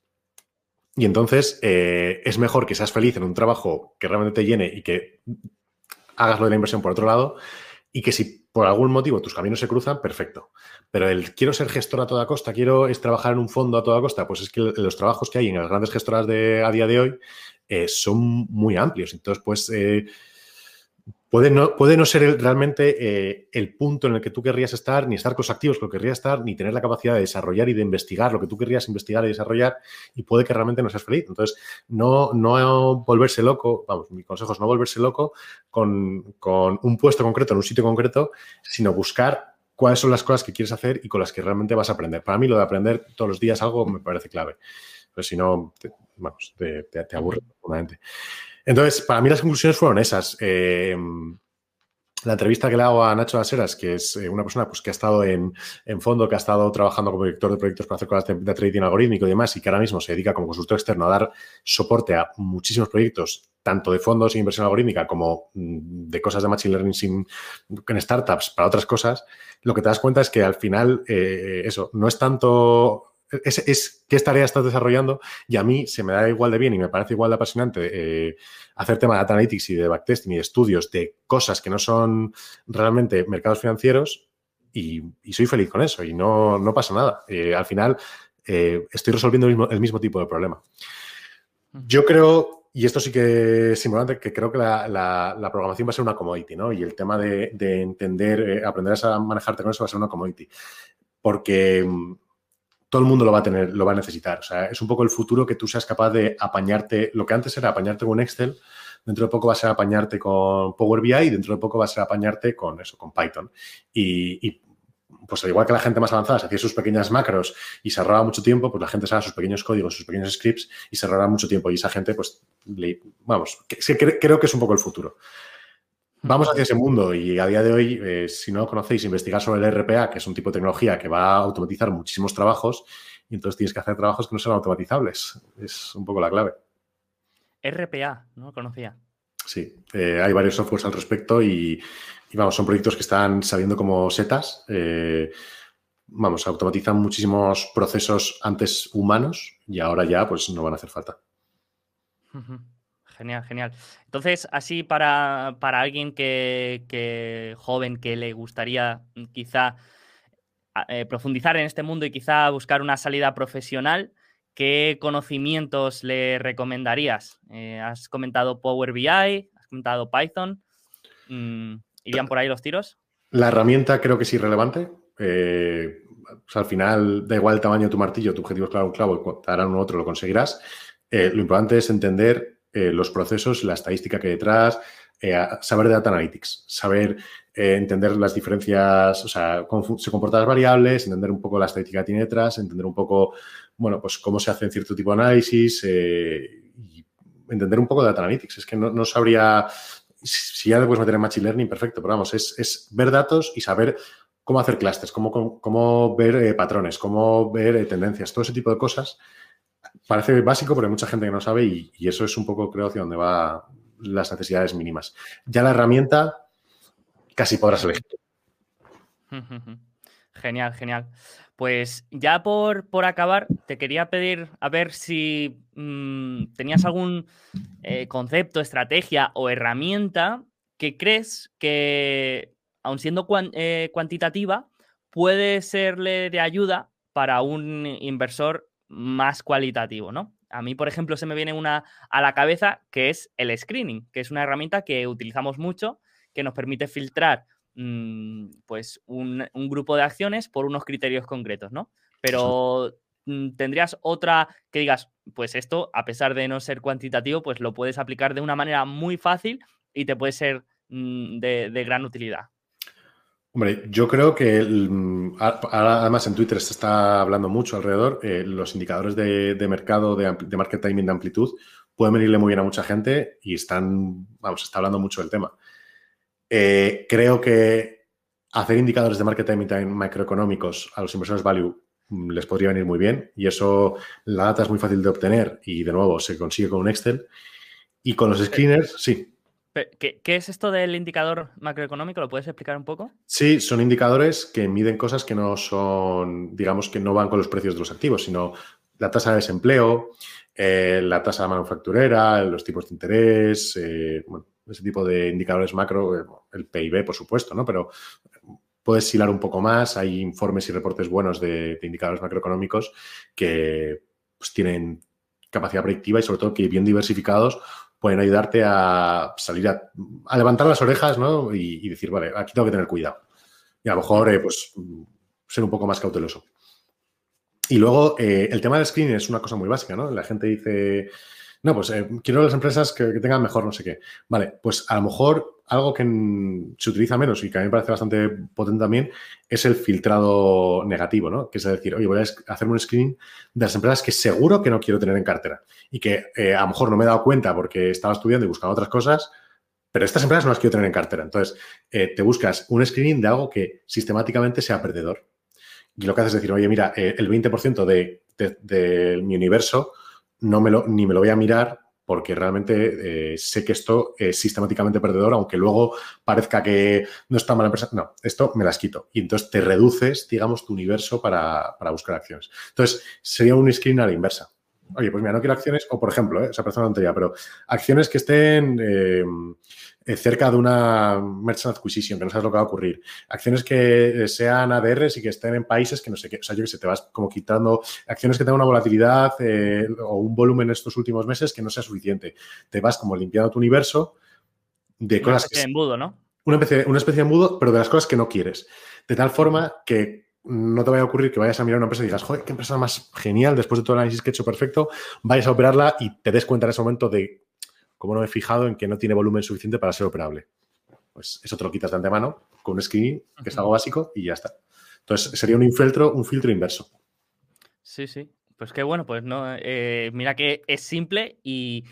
Y entonces eh, es mejor que seas feliz en un trabajo que realmente te llene y que hagas lo de la inversión por otro lado y que si por algún motivo tus caminos se cruzan, perfecto. Pero el quiero ser gestor a toda costa, quiero es trabajar en un fondo a toda costa, pues es que los trabajos que hay en las grandes gestoras de, a día de hoy eh, son muy amplios. Entonces, pues eh, Puede no, puede no ser realmente eh, el punto en el que tú querrías estar, ni estar con los activos que querrías estar, ni tener la capacidad de desarrollar y de investigar lo que tú querrías investigar y desarrollar, y puede que realmente no seas feliz. Entonces, no, no volverse loco, vamos, mi consejo es no volverse loco con, un puesto concreto, en un sitio concreto, sino buscar cuáles son las cosas que quieres hacer y con las que realmente vas a aprender. Para mí, lo de aprender todos los días algo me parece clave. Pues si no, vamos, te, te, te aburre profundamente. Entonces, para mí las conclusiones fueron esas. Eh, la entrevista que le hago a Nacho Aseras, que es eh, una persona pues, que ha estado en, fondo, que ha estado trabajando como director de proyectos para hacer cosas de, trading algorítmico y demás, y que ahora mismo se dedica como consultor externo a dar soporte a muchísimos proyectos, tanto de fondos e inversión algorítmica como mm, de cosas de machine learning sin, en startups para otras cosas, lo que te das cuenta es que al final eh, eso no es tanto es, qué tarea estás desarrollando y a mí se me da igual de bien y me parece igual de apasionante eh, hacer tema de data analytics y de backtesting y de estudios de cosas que no son realmente mercados financieros y, soy feliz con eso y no, no pasa nada. Eh, al final eh, estoy resolviendo el mismo, tipo de problema. Yo creo y esto sí que es importante, que creo que la, programación va a ser una commodity, ¿no? Y el tema de, entender, eh, aprender a manejarte con eso va a ser una commodity. Porque todo el mundo lo va a tener, lo va a necesitar. O sea, es un poco el futuro que tú seas capaz de apañarte. Lo que antes era apañarte con Excel, dentro de poco va a ser apañarte con Power BI y dentro de poco va a ser apañarte con eso, con Python. y pues al igual que la gente más avanzada se hacía sus pequeñas macros y se ahorraba mucho tiempo, pues la gente se sus pequeños códigos, sus pequeños scripts y se ahorraba mucho tiempo. Y esa gente, pues, vamos, creo que es un poco el futuro. Vamos hacia ese mundo y a día de hoy, eh, si no lo conocéis, investigar sobre el RPA, que es un tipo de tecnología que va a automatizar muchísimos trabajos, y entonces tienes que hacer trabajos que no sean automatizables. Es un poco la clave. RPA, no conocía. Sí, eh, hay varios softwares al respecto y y vamos, son proyectos que están saliendo como setas. Eh, vamos, automatizan muchísimos procesos antes humanos y ahora ya pues no van a hacer falta. Genial, genial. Entonces, así para, alguien que, joven que le gustaría mm, quizá eh, profundizar en este mundo y quizá buscar una salida profesional, ¿qué conocimientos le recomendarías? Eh, has comentado Power BI, has comentado Python. Mm, ¿Irían por ahí los tiros? La herramienta creo que es irrelevante. Eh, al final, da igual el tamaño de tu martillo, tu objetivo es clavar un clavo, te harán otro, lo conseguirás. Lo importante es entender eh, los procesos, la estadística que hay detrás, saber de data analytics, saber entender las diferencias, o sea, cómo se comportan las variables, entender un poco la estadística que tiene detrás, entender un poco, bueno, pues cómo se hacen cierto tipo de análisis entender un poco de data analytics. Es que no, no sabría si ya puedes meter en Machine Learning, perfecto, pero vamos, es, ver datos y saber cómo hacer clusters, cómo, cómo, ver eh, patrones, cómo ver eh, tendencias, todo ese tipo de cosas. Parece básico, pero hay mucha gente que no sabe y, eso es un poco, creo, hacia donde van las necesidades mínimas. Ya la herramienta casi podrás elegir. Genial, genial. Pues ya por, por, acabar, te quería pedir a ver si mm, tenías algún eh, concepto, estrategia o herramienta que crees que, aun siendo eh, cuantitativa, puede serle de ayuda para un inversor más cualitativo, ¿no? A mí, por ejemplo, se me viene una a la cabeza que es el screening, que es una herramienta que utilizamos mucho, que nos permite filtrar Mm, pues un, grupo de acciones por unos criterios concretos, ¿no? Pero mm, tendrías otra que digas, pues esto, a pesar de no ser cuantitativo, pues lo puedes aplicar de una manera muy fácil y te puede ser mm, de, gran utilidad. Hombre, yo creo que además en Twitter se está hablando mucho alrededor, eh, los indicadores de, mercado, de, de, market timing de amplitud, pueden venirle muy bien a mucha gente y están, vamos, se está hablando mucho del tema. Eh, creo que hacer indicadores de market timing macroeconómicos a los inversores value mm, les podría venir muy bien y eso, la data es muy fácil de obtener y de nuevo se consigue con un Excel. Y con los screeners, sí. ¿Qué, es esto del indicador macroeconómico? ¿Lo puedes explicar un poco? Sí, son indicadores que miden cosas que no son, digamos, que no van con los precios de los activos, sino la tasa de desempleo, eh, la tasa manufacturera, los tipos de interés, eh, bueno, ese tipo de indicadores macro, eh, el PIB, por supuesto, ¿no? Pero puedes hilar un poco más. Hay informes y reportes buenos de, indicadores macroeconómicos que pues, tienen capacidad predictiva y sobre todo que bien diversificados pueden ayudarte a salir a, levantar las orejas ¿no? y, decir, vale, aquí tengo que tener cuidado. Y a lo mejor, eh, pues, ser un poco más cauteloso. Y luego, eh, el tema del screening es una cosa muy básica, ¿no? La gente dice, no, pues eh, quiero las empresas que, tengan mejor no sé qué. Vale, pues a lo mejor algo que se utiliza menos y que a mí me parece bastante potente también es el filtrado negativo, ¿no? Que es decir, oye, voy a hacerme un screening de las empresas que seguro que no quiero tener en cartera y que eh, a lo mejor no me he dado cuenta porque estaba estudiando y buscando otras cosas, pero estas empresas no las quiero tener en cartera. Entonces, eh, te buscas un screening de algo que sistemáticamente sea perdedor. Y lo que haces es decir, oye, mira, el 20% de, de mi universo no me lo, ni me lo voy a mirar porque realmente eh, sé que esto es sistemáticamente perdedor, aunque luego parezca que no está mala empresa. No, esto me las quito. Y entonces te reduces, digamos, tu universo para, buscar acciones. Entonces, sería un screen a la inversa. Oye, pues mira, no quiero acciones, o por ejemplo, ¿eh? esa persona tontería, pero acciones que estén, eh, eh, cerca de una merchant acquisition, que no sabes lo que va a ocurrir. Acciones que eh, sean ADRs y que estén en países que no sé qué. O sea, yo que sé, te vas como quitando acciones que tengan una volatilidad eh, o un volumen en estos últimos meses que no sea suficiente. Te vas como limpiando tu universo de cosas que... embudo, ¿no? Una especie, una especie de embudo, pero de las cosas que no quieres. De tal forma que no te vaya a ocurrir que vayas a mirar una empresa y digas, joder, qué empresa más genial, después de todo el análisis que he hecho perfecto, vayas a operarla y te des cuenta en ese momento de cómo no me he fijado en que no tiene volumen suficiente para ser operable. Pues eso te lo quitas de antemano con un screening, que es algo básico, y ya está. Entonces, sería un filtro, un filtro inverso. Sí, sí. Pues qué bueno, pues no. Eh, mira que es simple y,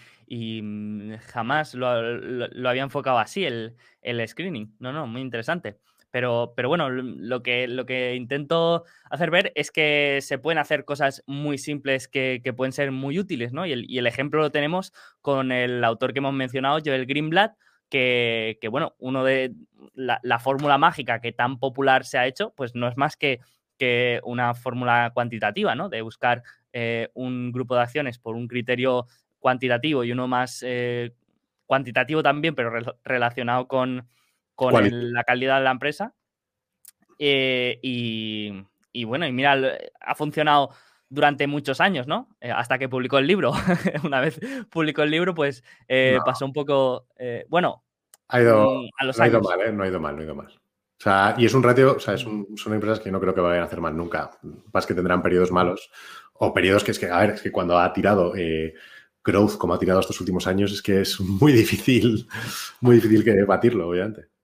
mm, jamás lo, había enfocado así el, el screening. No, no, muy interesante. Pero, pero bueno, lo que, lo que intento hacer ver es que se pueden hacer cosas muy simples que, pueden ser muy útiles, ¿no? Y el, ejemplo lo tenemos con el autor que hemos mencionado, Joel Greenblatt, que, que bueno, uno de la, fórmula mágica que tan popular se ha hecho, pues no es más que, que una fórmula cuantitativa, ¿no? De buscar eh, un grupo de acciones por un criterio cuantitativo y uno más eh, cuantitativo también, pero relacionado con, con la calidad de la empresa. Eh, y, bueno, y mira, ha funcionado durante muchos años, ¿no? Eh, hasta que publicó el libro. Una vez publicó el libro, pues eh, pasó un poco, bueno, ha ido, mm, a los no ha ido mal, ¿eh? No ha ido mal, no ha ido mal. O sea, y es un ratio, o sea, es son empresas que no creo que vayan a hacer mal nunca. Más que tendrán periodos malos o periodos que es que, a ver, es que cuando ha tirado growth como ha tirado estos últimos años, es que es muy difícil, muy difícil que batirlo, obviamente.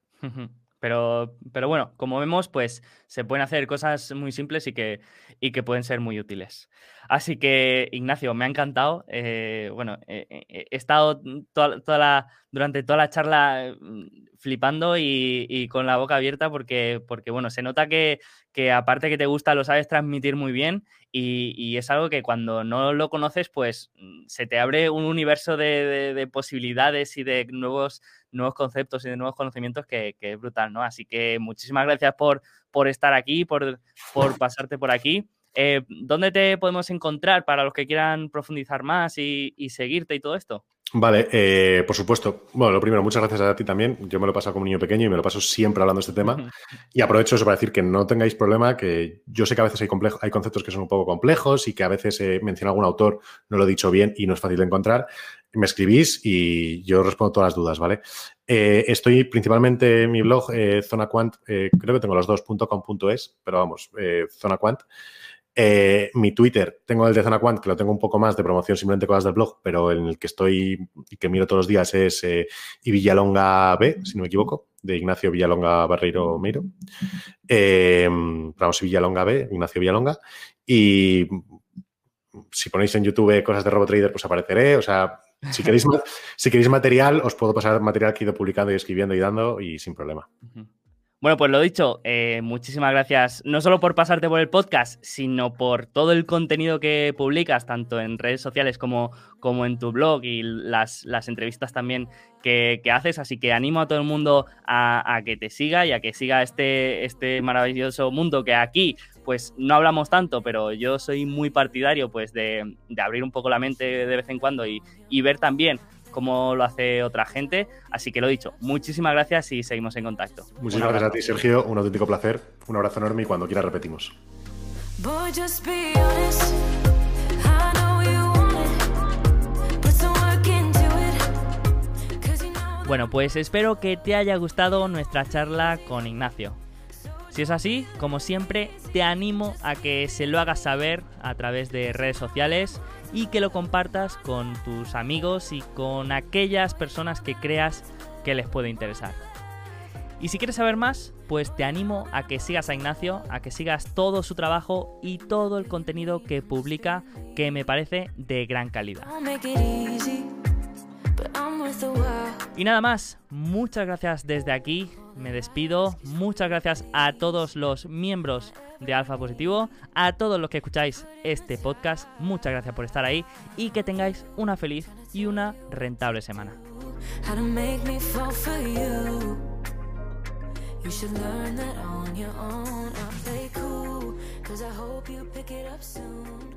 Pero, pero bueno, como vemos, pues se pueden hacer cosas muy simples y que, y que pueden ser muy útiles. Así que, Ignacio, me ha encantado. Eh, bueno, eh, eh, he estado toda, la, durante toda la charla mm, flipando y, con la boca abierta porque, porque bueno, se nota que, que, aparte que te gusta, lo sabes transmitir muy bien y, es algo que cuando no lo conoces, pues mm, se te abre un universo de, posibilidades y de nuevos, nuevos conceptos y de nuevos conocimientos que, es brutal, ¿no? Así que muchísimas gracias por, por estar aquí, por, por pasarte por aquí. Eh, ¿Dónde te podemos encontrar para los que quieran profundizar más y, seguirte y todo esto? Vale, eh, por supuesto. Bueno, lo primero, muchas gracias a ti también. Yo me lo he pasado como un niño pequeño y me lo paso siempre hablando de este tema. Y aprovecho eso para decir que no tengáis problema, que yo sé que a veces hay, hay conceptos que son un poco complejos y que a veces eh, menciona algún autor, no lo he dicho bien y no es fácil de encontrar. Me escribís y yo respondo todas las dudas, ¿vale? estoy principalmente en mi blog, Zona Quant, creo que tengo los dos, .com.es, pero vamos, Zona Quant. Eh, mi Twitter, tengo el de Zona Quant, que lo tengo un poco más de promoción, simplemente cosas del blog, pero en el que estoy y que miro todos los días es eh, y Villalonga B, si no me equivoco, de Ignacio Villalonga Barreiro Meiro. Eh, vamos, Villalonga B, Ignacio Villalonga. Y si ponéis en YouTube cosas de RoboTrader, pues apareceré. O sea, si queréis, si queréis material, os puedo pasar material que he ido publicando y escribiendo y dando y sin problema. Bueno, pues lo dicho, eh, muchísimas gracias no solo por pasarte por el podcast, sino por todo el contenido que publicas, tanto en redes sociales como, como en tu blog y las, las entrevistas también que, haces. Así que animo a todo el mundo a, que te siga y a que siga este, este maravilloso mundo que aquí pues no hablamos tanto, pero yo soy muy partidario pues de, abrir un poco la mente de vez en cuando y, y ver también como lo hace otra gente. Así que lo dicho, muchísimas gracias y seguimos en contacto. Muchísimas gracias a ti, Sergio. Un auténtico placer. Un abrazo enorme y cuando quiera repetimos. Bueno, pues espero que te haya gustado nuestra charla con Ignacio. Si es así, como siempre, te animo a que se lo hagas saber a través de redes sociales y que lo compartas con tus amigos y con aquellas personas que creas que les puede interesar. Y si quieres saber más, pues te animo a que sigas a Ignacio, a que sigas todo su trabajo y todo el contenido que publica que me parece de gran calidad. Y nada más, muchas gracias desde aquí, me despido, muchas gracias a todos los miembros de Alfa Positivo. A todos los que escucháis este podcast, muchas gracias por estar ahí y que tengáis una feliz y una rentable semana. Cause I hope you pick it up soon.